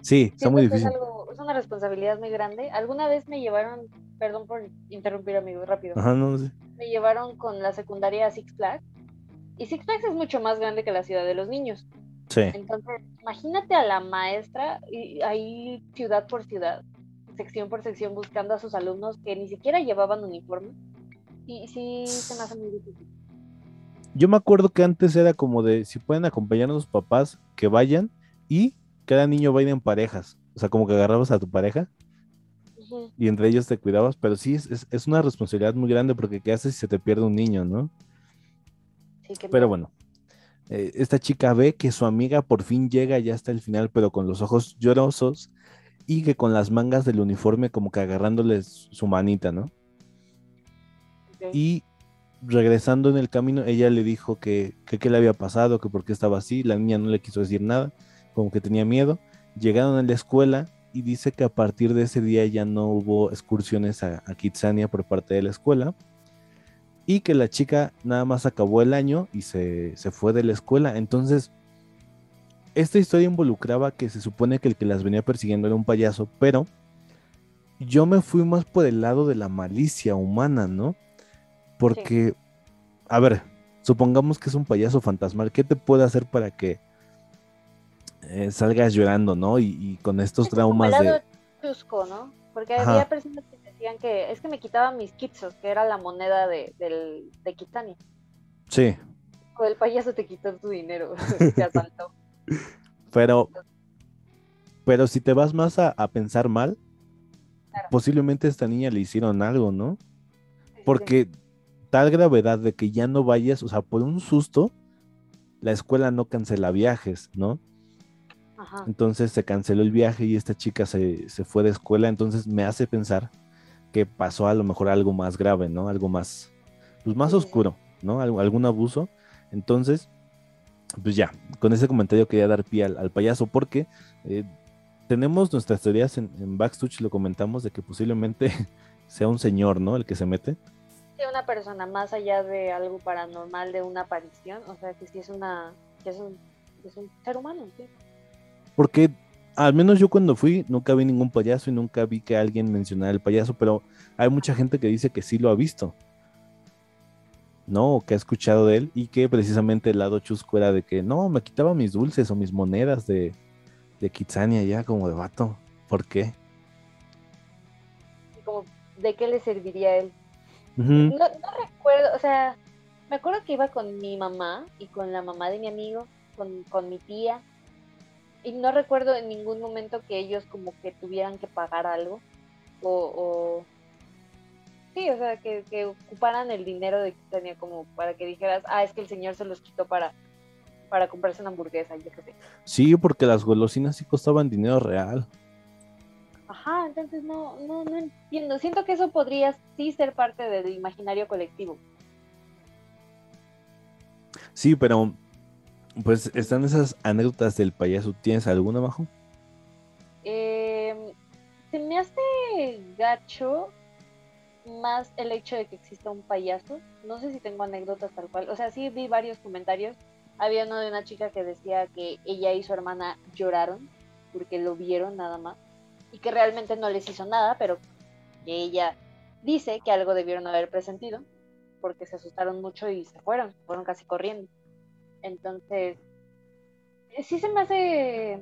[SPEAKER 2] Sí, está muy difícil.
[SPEAKER 1] Es, una responsabilidad muy grande. Alguna vez me llevaron, perdón por interrumpir, amigo, rápido.
[SPEAKER 2] Ajá, no, sé.
[SPEAKER 1] Me llevaron con la secundaria a Six Flags. Y Six Flags es mucho más grande que la ciudad de los niños.
[SPEAKER 2] Sí.
[SPEAKER 1] Entonces, imagínate a la maestra y ahí ciudad por ciudad, sección por sección, buscando a sus alumnos que ni siquiera llevaban uniforme. Y sí, se me hace muy difícil.
[SPEAKER 2] Yo me acuerdo que antes era como de si pueden acompañar a los papás, que vayan y cada niño va a ir en parejas. O sea, como que agarrabas a tu pareja y entre ellos te cuidabas. Pero sí, es, una responsabilidad muy grande porque ¿qué haces si se te pierde un niño, no? Sí, pero bueno, eh, esta chica ve que su amiga por fin llega ya hasta el final, pero con los ojos llorosos y que con las mangas del uniforme como que agarrándoles su manita, ¿no? Y regresando en el camino, ella le dijo que qué le había pasado, que por qué estaba así. La niña no le quiso decir nada, como que tenía miedo. Llegaron a la escuela y dice que a partir de ese día ya no hubo excursiones a, Kitsania por parte de la escuela. Y que la chica nada más acabó el año y se, se fue de la escuela. Entonces, esta historia involucraba que se supone que el que las venía persiguiendo era un payaso, pero yo me fui más por el lado de la malicia humana, ¿no? Porque, a ver, supongamos que es un payaso fantasmal, ¿qué te puede hacer para que eh, salgas llorando, ¿no? Y, con estos traumas
[SPEAKER 1] de... Chusco, ¿no? porque había personas que decían que es que me quitaban mis kitsos, que era la moneda de, del, de Kitania.
[SPEAKER 2] Sí.
[SPEAKER 1] O el payaso te quitó tu dinero, [laughs] te asaltó.
[SPEAKER 2] Pero, pero si te vas más a, pensar mal, posiblemente a esta niña le hicieron algo, ¿no? Porque tal gravedad de que ya no vayas, o sea, por un susto, la escuela no cancela viajes, ¿no? Entonces se canceló el viaje y esta chica se, fue de escuela, entonces me hace pensar que pasó a lo mejor algo más grave, ¿no? Algo más, pues más oscuro, ¿no? algún abuso. Entonces, pues ya, con ese comentario quería dar pie al, payaso porque eh, tenemos nuestras teorías en, en Backstitch, lo comentamos, de que posiblemente [laughs] sea un señor, ¿no? El que se mete.
[SPEAKER 1] Sí, una persona más allá de algo paranormal, de una aparición, o sea, que sí es una, que es un, es un ser humano, ¿sí?
[SPEAKER 2] Porque al menos yo cuando fui nunca vi ningún payaso y nunca vi que alguien mencionara el payaso, pero hay mucha gente que dice que sí lo ha visto. ¿No? O que ha escuchado de él y que precisamente el lado chusco era de que no, me quitaba mis dulces o mis monedas de, de Kitsania ya como de vato. ¿Por qué?
[SPEAKER 1] Como, ¿de qué le serviría a él? no, no, recuerdo, o sea, me acuerdo que iba con mi mamá y con la mamá de mi amigo, con, con mi tía, y no recuerdo en ningún momento que ellos como que tuvieran que pagar algo o Sí, o sea, que, ocuparan el dinero de Kitsania como para que dijeras, ah, es que el señor se los quitó para, para comprarse una hamburguesa, yo qué sé.
[SPEAKER 2] Sí, porque las golosinas sí costaban dinero real.
[SPEAKER 1] Ajá, entonces no, no, no entiendo. Siento que eso podría sí ser parte del imaginario colectivo.
[SPEAKER 2] Sí, pero pues están esas anécdotas del payaso. ¿Tienes alguna, Majo?
[SPEAKER 1] Eh, se me hace gacho más el hecho de que exista un payaso. No sé si tengo anécdotas tal cual. O sea, sí vi varios comentarios. Había uno de una chica que decía que ella y su hermana lloraron porque lo vieron nada más y que realmente no les hizo nada, pero que ella dice que algo debieron haber presentido porque se asustaron mucho y se fueron, fueron casi corriendo. Entonces, sí se me hace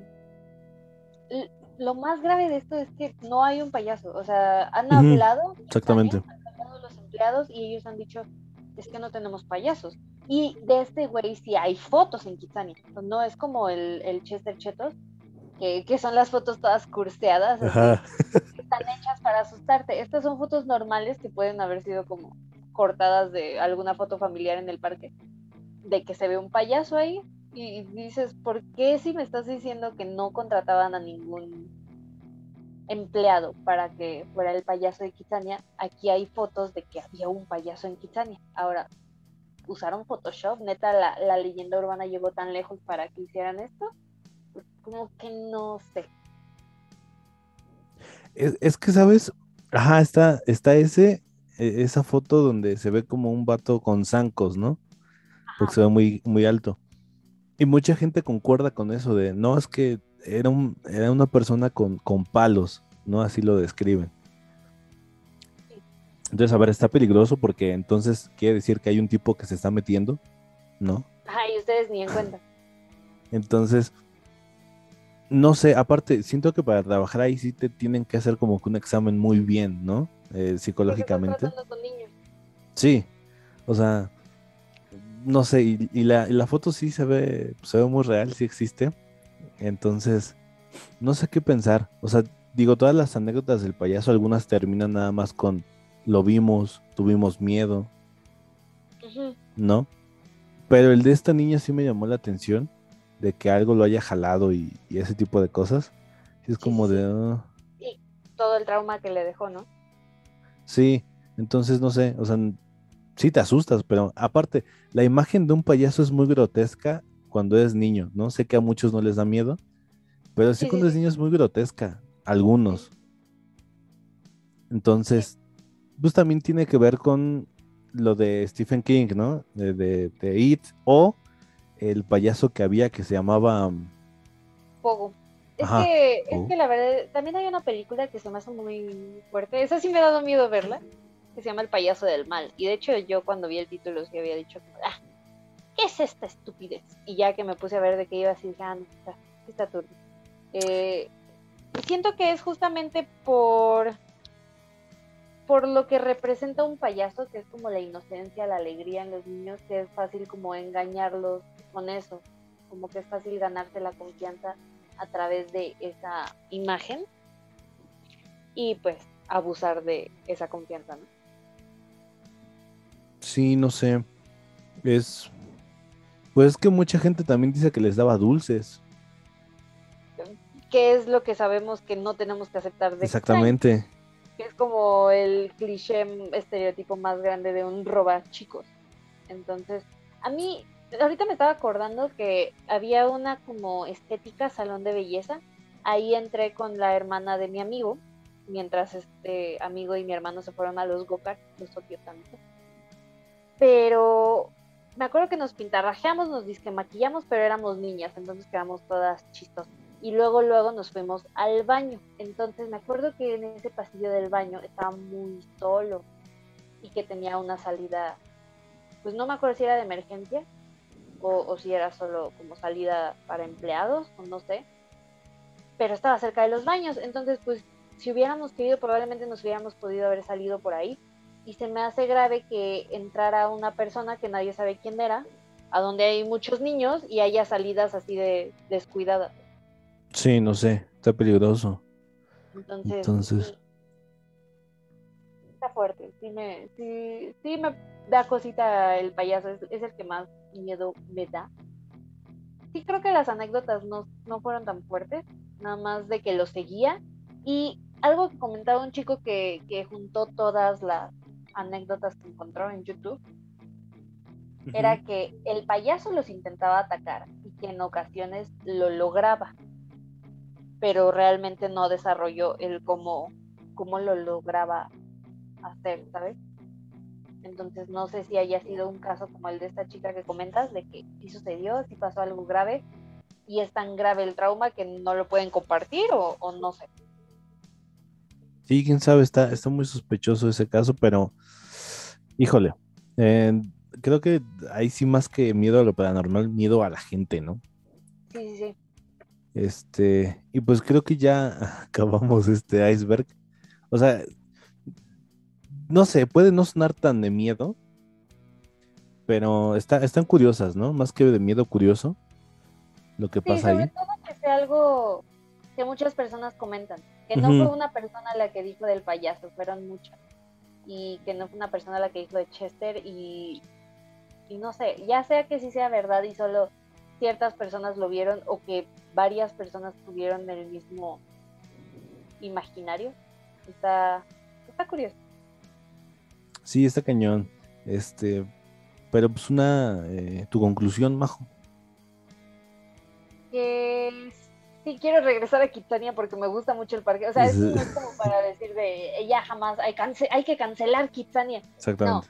[SPEAKER 1] lo más grave de esto es que no hay un payaso. O sea, han hablado.
[SPEAKER 2] Exactamente.
[SPEAKER 1] Han hablado los empleados y ellos han dicho, es que no tenemos payasos. Y de este güey sí hay fotos en Kitsani. No es como el, el Chester Chetos, que, que, son las fotos todas curseadas, que están hechas para asustarte. Estas son fotos normales que pueden haber sido como cortadas de alguna foto familiar en el parque. De que se ve un payaso ahí, y dices, ¿por qué si me estás diciendo que no contrataban a ningún empleado para que fuera el payaso de Kitsania? Aquí hay fotos de que había un payaso en Kitsania. Ahora, ¿usaron Photoshop? ¿Neta la, leyenda urbana llegó tan lejos para que hicieran esto? Pues como que no sé.
[SPEAKER 2] Es, que, ¿sabes? Ajá, está, está ese, e, esa foto donde se ve como un vato con zancos, ¿no? Porque se ve muy, muy alto. Y mucha gente concuerda con eso de, no, es que era, un, era una persona con, con palos, ¿no? Así lo describen. Entonces, a ver, está peligroso porque entonces quiere decir que hay un tipo que se está metiendo, ¿no?
[SPEAKER 1] Ay, ustedes ni en cuenta.
[SPEAKER 2] Entonces, no sé, aparte, siento que para trabajar ahí sí te tienen que hacer como que un examen muy bien, ¿no? Eh, psicológicamente. Con niños. Sí, o sea, no sé, y, la, foto sí se ve, se ve muy real, sí existe. Entonces, no sé qué pensar. O sea, digo, todas las anécdotas del payaso, algunas terminan nada más con lo vimos, tuvimos miedo, ¿no? Pero el de esta niña sí me llamó la atención, de que algo lo haya jalado y, ese tipo de cosas. Sí, es como de... Ah".
[SPEAKER 1] Y todo el trauma que le dejó, ¿no?
[SPEAKER 2] Sí, entonces no sé, o sea, sí te asustas, pero aparte, la imagen de un payaso es muy grotesca cuando es niño, ¿no? Sé que a muchos no les da miedo, pero sí, cuando es niño es muy grotesca, algunos. Entonces, pues también tiene que ver con lo de Stephen King, ¿no? De, de, It, o el payaso que había que se llamaba... Um,
[SPEAKER 1] Pogo. Es, que, es que la verdad, también hay una película que se me hace muy fuerte. Esa sí me ha dado miedo verla que se llama El payaso del mal. Y de hecho yo cuando vi el título sí había dicho, ah, ¿qué es esta estupidez? Y ya que me puse a ver de qué iba así, ah, no, está, está turbio. Eh, siento que es justamente por por lo que representa un payaso, que es como la inocencia, la alegría en los niños, que es fácil como engañarlos con eso, como que es fácil ganarse la confianza a través de esa imagen y pues abusar de esa confianza, ¿no?
[SPEAKER 2] Sí, no sé. Es. Pues que mucha gente también dice que les daba dulces.
[SPEAKER 1] ¿Qué es lo que sabemos que no tenemos que aceptar de
[SPEAKER 2] Exactamente.
[SPEAKER 1] Que es como el cliché estereotipo más grande de un roba chicos. Entonces, a mí, ahorita me estaba acordando que había una como estética salón de belleza. Ahí entré con la hermana de mi amigo, mientras este amigo y mi hermano se fueron a los go-kart, los odio tanto. Pero me acuerdo que nos pintarrajeamos, nos disque maquillamos, pero éramos niñas, entonces quedamos todas chistosas. Y luego, luego nos fuimos al baño. Entonces me acuerdo que en ese pasillo del baño estaba muy solo y que tenía una salida, pues no me acuerdo si era de emergencia o, o si era solo como salida para empleados, o no sé. Pero estaba cerca de los baños, entonces pues si hubiéramos querido probablemente nos hubiéramos podido haber salido por ahí y se me hace grave que entrara una persona que nadie sabe quién era, a donde hay muchos niños y haya salidas así de descuidadas.
[SPEAKER 2] Sí, no sé, está peligroso.
[SPEAKER 1] Entonces,
[SPEAKER 2] Entonces.
[SPEAKER 1] sí, está fuerte, sí me, sí, sí me da cosita el payaso, es, es el que más miedo me da. Sí creo que las anécdotas no, no fueron tan fuertes, nada más de que lo seguía. Y algo que comentaba un chico que, que juntó todas las anécdotas que encontró en YouTube era que el payaso los intentaba atacar y que en ocasiones lo lograba, pero realmente no desarrolló el cómo, cómo lo lograba hacer, ¿sabes? Entonces no sé si haya sido un caso como el de esta chica que comentas, de que sí sucedió, sí pasó algo grave y es tan grave el trauma que no lo pueden compartir o, o no sé.
[SPEAKER 2] Sí, quién sabe, está, está muy sospechoso ese caso, pero híjole, eh, creo que hay sí más que miedo a lo paranormal, miedo a la gente, ¿no?
[SPEAKER 1] Sí, sí, sí.
[SPEAKER 2] Este, y pues creo que ya [laughs] acabamos este iceberg. O sea, no sé, puede no sonar tan de miedo, pero está, están curiosas, ¿no? Más que de miedo curioso, lo que
[SPEAKER 1] Sí,
[SPEAKER 2] pasa
[SPEAKER 1] sobre
[SPEAKER 2] ahí.
[SPEAKER 1] todo que sea algo que muchas personas comentan, que no fue una persona la que dijo del payaso, fueron muchas. Y que no fue una persona la que dijo de Chester y, y no sé, ya sea que sí sea verdad y solo ciertas personas lo vieron o que varias personas tuvieron el mismo imaginario, está, está curioso.
[SPEAKER 2] Sí, está cañón. Este, pero pues una, eh, tu conclusión, Majo.
[SPEAKER 1] que sí quiero regresar a Kitsania porque me gusta mucho el parque. O sea, no es [laughs] como para decir de "Eh, ya jamás hay, cance- hay que cancelar Kitsania.
[SPEAKER 2] Exactamente.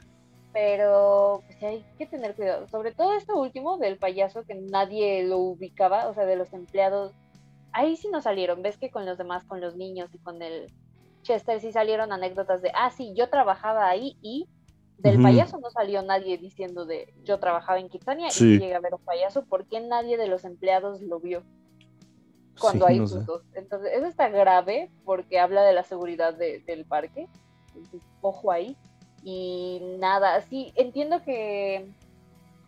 [SPEAKER 1] Pero pues, hay que tener cuidado. Sobre todo esto último del payaso que nadie lo ubicaba, o sea, de los empleados. Ahí sí no salieron. Ves que con los demás, con los niños y con el Chester sí salieron anécdotas de, ah, sí, yo trabajaba ahí y del payaso no salió nadie diciendo de yo trabajaba en Kitsania
[SPEAKER 2] Sí.
[SPEAKER 1] y llegué a ver un payaso. ¿Por qué nadie de los empleados lo vio? Cuando
[SPEAKER 2] Sí,
[SPEAKER 1] hay
[SPEAKER 2] no sé.
[SPEAKER 1] puntos. Entonces, eso está grave porque habla de la seguridad de- del parque. Entonces, ojo ahí. Y nada, sí, entiendo que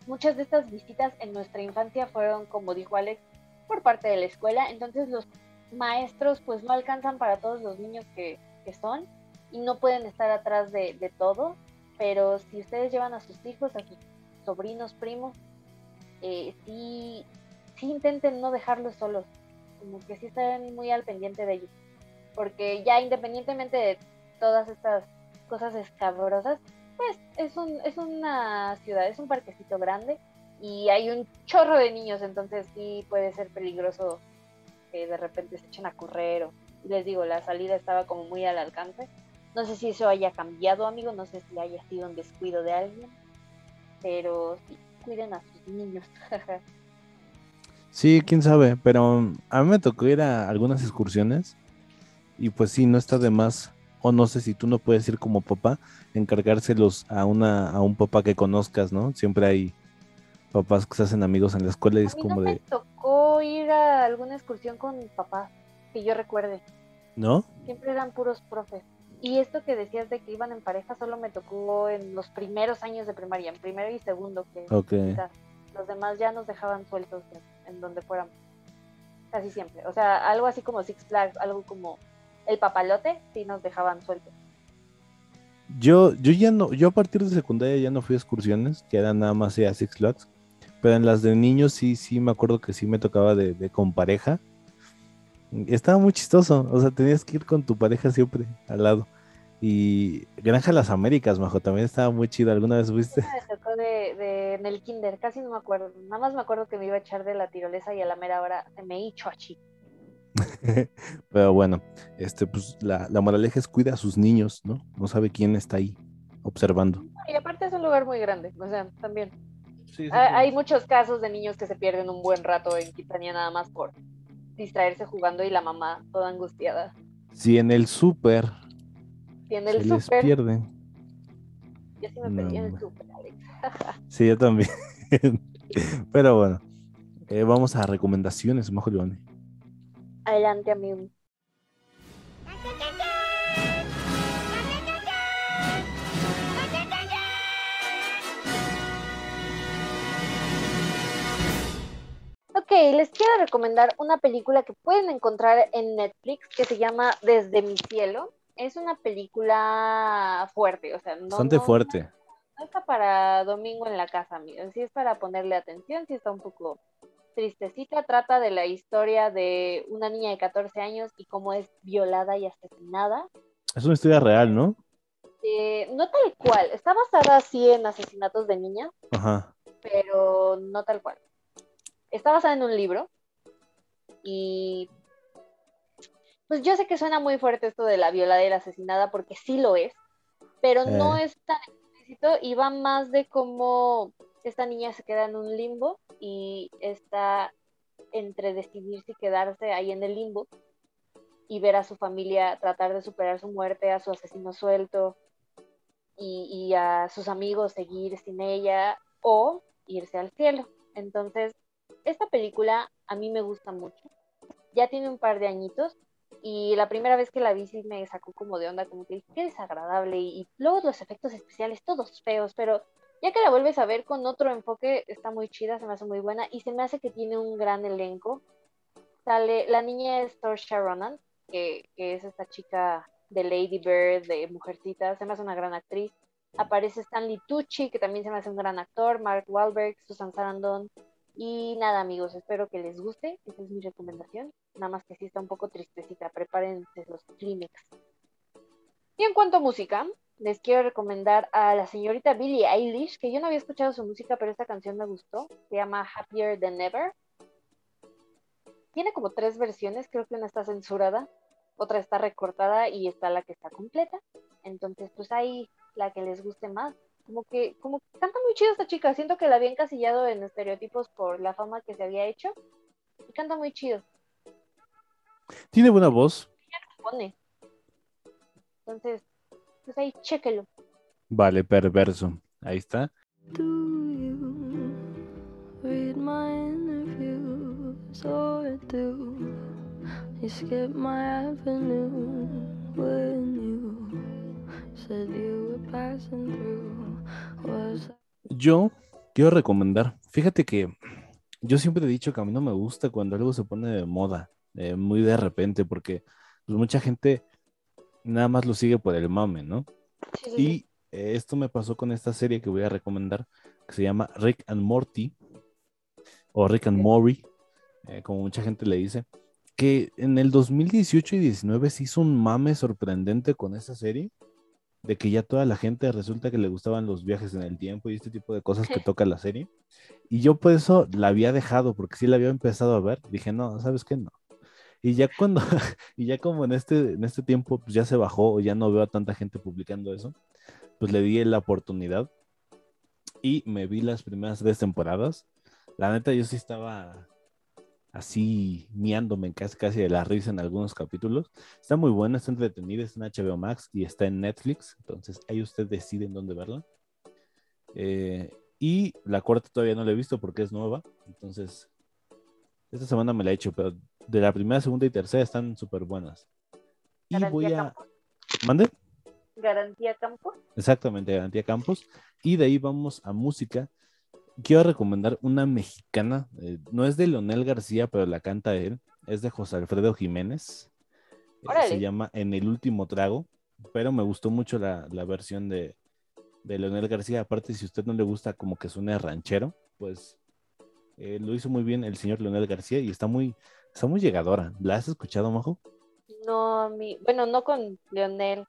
[SPEAKER 1] muchas de estas visitas en nuestra infancia fueron, como dijo Alex, por parte de la escuela. Entonces, los maestros pues no alcanzan para todos los niños que, que son y no pueden estar atrás de, de todo. Pero si ustedes llevan a sus hijos, a sus sobrinos, primos, eh, sí, sí intenten no dejarlos solos como que sí estén muy al pendiente de ellos. Porque ya independientemente de todas estas cosas escabrosas, pues es, un, es una ciudad, es un parquecito grande y hay un chorro de niños, entonces sí puede ser peligroso que de repente se echen a correr o les digo, la salida estaba como muy al alcance. No sé si eso haya cambiado, amigo, no sé si haya sido un descuido de alguien, pero sí, cuiden a sus niños. [laughs]
[SPEAKER 2] Sí, quién sabe, pero a mí me tocó ir a algunas excursiones y pues sí, no está de más, o no sé si tú no puedes ir como papá, encargárselos a una, a un papá que conozcas, ¿no? Siempre hay papás que se hacen amigos en la escuela y
[SPEAKER 1] A
[SPEAKER 2] es
[SPEAKER 1] mí
[SPEAKER 2] como
[SPEAKER 1] no me
[SPEAKER 2] de,
[SPEAKER 1] tocó ir a alguna excursión con papás, que yo recuerde.
[SPEAKER 2] ¿no?
[SPEAKER 1] Siempre eran puros profes. Y esto que decías de que iban en pareja solo me tocó en los primeros años de primaria, en primero y segundo, que los demás ya nos dejaban sueltos en, en donde fuéramos. Casi siempre. O sea, algo así como Six Flags, algo como el papalote, sí nos dejaban sueltos.
[SPEAKER 2] Yo, yo ya no, yo a partir de secundaria ya no fui a excursiones, que eran nada más a Six Flags. Pero en las de niños sí, sí me acuerdo que sí me tocaba de, de con pareja. Estaba muy chistoso, o sea, tenías que ir con tu pareja siempre al lado. Y Granja Las Américas, majo, también estaba muy chido. ¿Alguna vez fuiste?
[SPEAKER 1] Me tocó de, de- en el kinder, casi no me acuerdo. Nada más me acuerdo que me iba a echar de la tirolesa y a la mera hora se me hizo así. [laughs]
[SPEAKER 2] Pero bueno, este, pues la, la moraleja es cuida a sus niños, ¿no? No sabe quién está ahí observando.
[SPEAKER 1] Y aparte es un lugar muy grande, o sea, también.
[SPEAKER 2] Sí,
[SPEAKER 1] Hay, hay muchos casos de niños que se pierden un buen rato en Quitania nada más por distraerse jugando y la mamá toda angustiada.
[SPEAKER 2] Si en el súper
[SPEAKER 1] Tiene
[SPEAKER 2] se
[SPEAKER 1] el
[SPEAKER 2] les
[SPEAKER 1] súper.
[SPEAKER 2] pierde.
[SPEAKER 1] Yo sí me
[SPEAKER 2] No,
[SPEAKER 1] perdí en el súper, Alex.
[SPEAKER 2] Sí, yo también. [laughs] Pero bueno, eh, vamos a recomendaciones, Majo Leone.
[SPEAKER 1] Adelante, amigo. Ok, les quiero recomendar una película que pueden encontrar en Netflix que se llama Desde mi cielo. Es una película fuerte, o sea, no,
[SPEAKER 2] Bastante
[SPEAKER 1] no-
[SPEAKER 2] fuerte.
[SPEAKER 1] No está para domingo en la casa, amigos. Sí es para ponerle atención, sí está un poco tristecita. Trata de la historia de una niña de 14 años y cómo es violada y asesinada.
[SPEAKER 2] Es una historia real, ¿no?
[SPEAKER 1] Eh, no tal cual, está basada así en asesinatos de niñas,
[SPEAKER 2] Ajá.
[SPEAKER 1] pero no tal cual. Está basada en un libro y pues yo sé que suena muy fuerte esto de la violada y la asesinada porque sí lo es, pero no
[SPEAKER 2] Eh.
[SPEAKER 1] es tan y va más de cómo esta niña se queda en un limbo y está entre decidir si quedarse ahí en el limbo y ver a su familia tratar de superar su muerte, a su asesino suelto y a sus amigos seguir sin ella o irse al cielo. Entonces, esta película a mí me gusta mucho. Ya tiene un par de añitos y la primera vez que la vi sí me sacó como de onda, como que qué desagradable y, luego los efectos especiales todos feos, pero ya que la vuelves a ver con otro enfoque está muy chida, se me hace muy buena y se me hace que tiene un gran elenco. Sale, la niña es Saoirse Ronan, que, que es esta chica de Lady Bird, de Mujercita, se me hace una gran actriz. Aparece Stanley Tucci, que también se me hace un gran actor, Mark Wahlberg, Susan Sarandon. Y nada, amigos, espero que les guste. Esa es mi recomendación. Nada más que sí está un poco tristecita. Prepárense los Kleenex. Y en cuanto a música, les quiero recomendar a la señorita Billie Eilish, que yo no había escuchado su música, pero esta canción me gustó. Se llama Happier Than Ever. Tiene como tres versiones, creo que una está censurada, otra está recortada y está la que está completa. Entonces, pues ahí la que les guste más. Como que, como que canta muy chido esta chica. Siento que la había encasillado en estereotipos por la fama que se había hecho. Y canta muy chido.
[SPEAKER 2] Tiene buena voz.
[SPEAKER 1] Pone. Entonces, pues ahí, chéquelo.
[SPEAKER 2] Vale, perverso. Ahí está.
[SPEAKER 3] Do you read my interviews or do you skip my avenue when you said you were passing through?
[SPEAKER 2] Yo quiero recomendar. Fíjate que yo siempre he dicho que a mí no me gusta cuando algo se pone de moda, eh, muy de repente, porque pues, mucha gente nada más lo sigue por el mame, ¿no?
[SPEAKER 1] Sí, sí, sí.
[SPEAKER 2] Y eh, esto me pasó con esta serie que voy a recomendar, que se llama Rick and Morty, o Rick and. Morty, eh, como mucha gente le dice, que en el 2018 y 19 se hizo un mame sorprendente con esa serie, de que ya toda la gente resulta que le gustaban los viajes en el tiempo y este tipo de cosas que [laughs] toca la serie. Y yo por eso la había dejado, porque sí la había empezado a ver, dije, no, ¿sabes qué? No. Y ya cuando, [laughs] y ya como en este, en este tiempo pues ya se bajó ya no veo a tanta gente publicando eso, pues le di la oportunidad y me vi las primeras tres temporadas. La neta, yo sí estaba así miándome casi, casi de la risa en algunos capítulos. Está muy buena, está entretenida, está en HBO Max y está en Netflix. Entonces ahí usted decide en dónde verla. Eh, y la cuarta todavía no la he visto porque es nueva. Entonces, esta semana me la he hecho, pero de la primera, segunda y tercera están súper buenas. Y
[SPEAKER 1] Garantía
[SPEAKER 2] voy a...
[SPEAKER 1] Campos.
[SPEAKER 2] ¿Mande?
[SPEAKER 1] Garantía Campos.
[SPEAKER 2] Exactamente, Garantía Campos. Y de ahí vamos a música. Quiero recomendar una mexicana. eh, no es de Leonel García, pero la canta él. Es de José Alfredo Jiménez. Eh, se llama En el último trago. Pero me gustó mucho la, la versión de, de Leonel García. Aparte, si a usted no le gusta como que suene ranchero, pues eh, lo hizo muy bien el señor Leonel García y está muy, está muy llegadora. ¿La has escuchado, Majo?
[SPEAKER 1] No, mi, bueno, no con Leonel.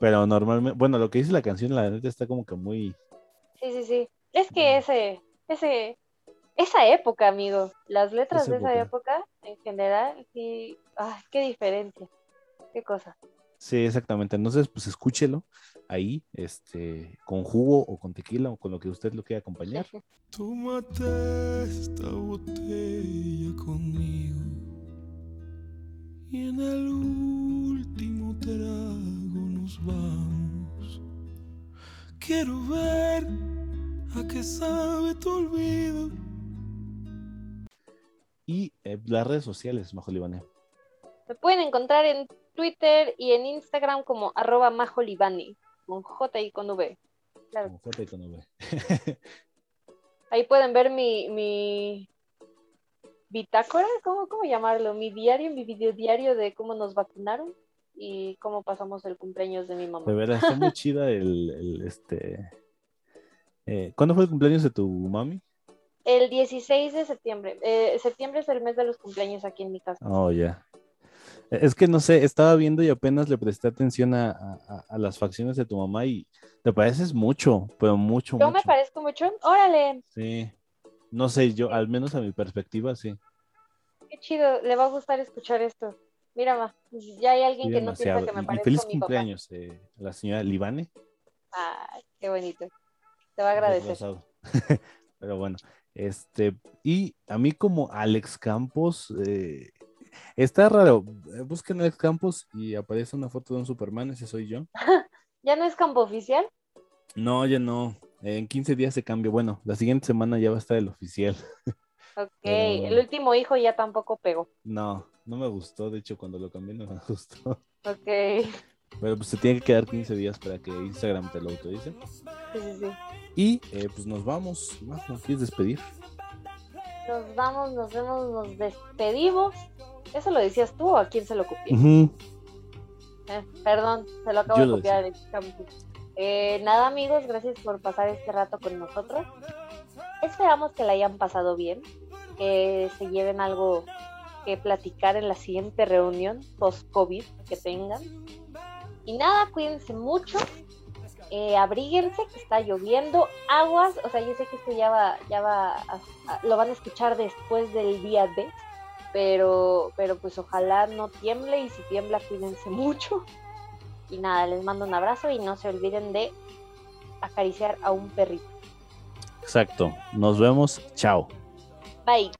[SPEAKER 2] Pero normalmente, bueno, lo que dice la canción, la neta está como que muy.
[SPEAKER 1] Sí, sí, sí. Es que ese, ese, esa época, amigo, las letras
[SPEAKER 2] Esa
[SPEAKER 1] de esa
[SPEAKER 2] época.
[SPEAKER 1] época, en general, sí, ay, qué diferencia, qué cosa.
[SPEAKER 2] Sí, exactamente. Entonces, pues escúchelo ahí, este, con jugo o con tequila o con lo que usted lo quiera acompañar. [laughs]
[SPEAKER 4] Tómate esta botella conmigo y en el último trago nos vamos. Quiero ver a qué sabe tu olvido.
[SPEAKER 2] Y eh, las redes sociales, Majo Libane.
[SPEAKER 1] Me pueden encontrar en Twitter y en Instagram como arroba majolibani, con J y con V. Claro.
[SPEAKER 2] Con J y con V.
[SPEAKER 1] Ahí pueden ver mi, mi bitácora, ¿cómo, ¿cómo llamarlo? Mi diario, mi videodiario de cómo nos vacunaron y cómo pasamos el cumpleaños de mi mamá.
[SPEAKER 2] De veras, está muy chida el, el, este. Eh, ¿Cuándo fue el cumpleaños de tu mami?
[SPEAKER 1] El 16 de septiembre. Eh, septiembre es el mes de los cumpleaños aquí en mi casa.
[SPEAKER 2] Oh, ya. Eh, Es que no sé, estaba viendo y apenas le presté atención a, a- a las facciones de tu mamá y te pareces mucho, pero mucho,
[SPEAKER 1] Yo
[SPEAKER 2] mucho.
[SPEAKER 1] me parezco mucho. Órale,
[SPEAKER 2] Sí. No sé, yo, al menos a mi perspectiva, sí.
[SPEAKER 1] qué chido. Le va a gustar escuchar esto. Mira, ma, ya hay alguien
[SPEAKER 2] Sí,
[SPEAKER 1] que no piensa que me
[SPEAKER 2] Y- y,
[SPEAKER 1] parezco
[SPEAKER 2] feliz
[SPEAKER 1] a mi
[SPEAKER 2] cumpleaños eh, la señora Libane.
[SPEAKER 1] Ay, qué bonito. Te va a agradecer. [laughs]
[SPEAKER 2] Pero bueno, este, y a mí como Alex Campos, eh, está raro. eh, Busquen Alex Campos y aparece una foto de un Superman, ese soy yo. [laughs]
[SPEAKER 1] ¿Ya no es campo oficial?
[SPEAKER 2] No, ya no. En 15 días se cambia. Bueno, la siguiente semana ya va a estar el oficial. [laughs]
[SPEAKER 1] Ok,
[SPEAKER 2] Pero-
[SPEAKER 1] el último hijo ya tampoco pegó.
[SPEAKER 2] No, no me gustó. De hecho, cuando lo cambié no me gustó.
[SPEAKER 1] Ok,
[SPEAKER 2] Pero pues se tiene que quedar 15 días para que Instagram te lo autorice.
[SPEAKER 1] sí, sí.
[SPEAKER 2] Y eh, pues nos vamos. Majo, ¿quieres despedir?
[SPEAKER 1] Nos vamos, nos vemos, nos despedimos. ¿Eso lo decías tú o a quién se lo copié? Eh, perdón, se lo acabo
[SPEAKER 2] Yo
[SPEAKER 1] de
[SPEAKER 2] lo
[SPEAKER 1] copiar. Eh, nada amigos, gracias por pasar este rato con nosotros. Esperamos que la hayan pasado bien, que se lleven algo que platicar en la siguiente reunión post-COVID que tengan. Y nada, cuídense mucho, eh, abríguense que está lloviendo, aguas, o sea, yo sé que esto ya va, ya va, a- a- lo van a escuchar después del día D, pero, pero pues ojalá no tiemble y si tiembla cuídense mucho. Y nada, les mando un abrazo y no se olviden de acariciar a un perrito.
[SPEAKER 2] Exacto. Nos vemos. Chao.
[SPEAKER 1] Bye.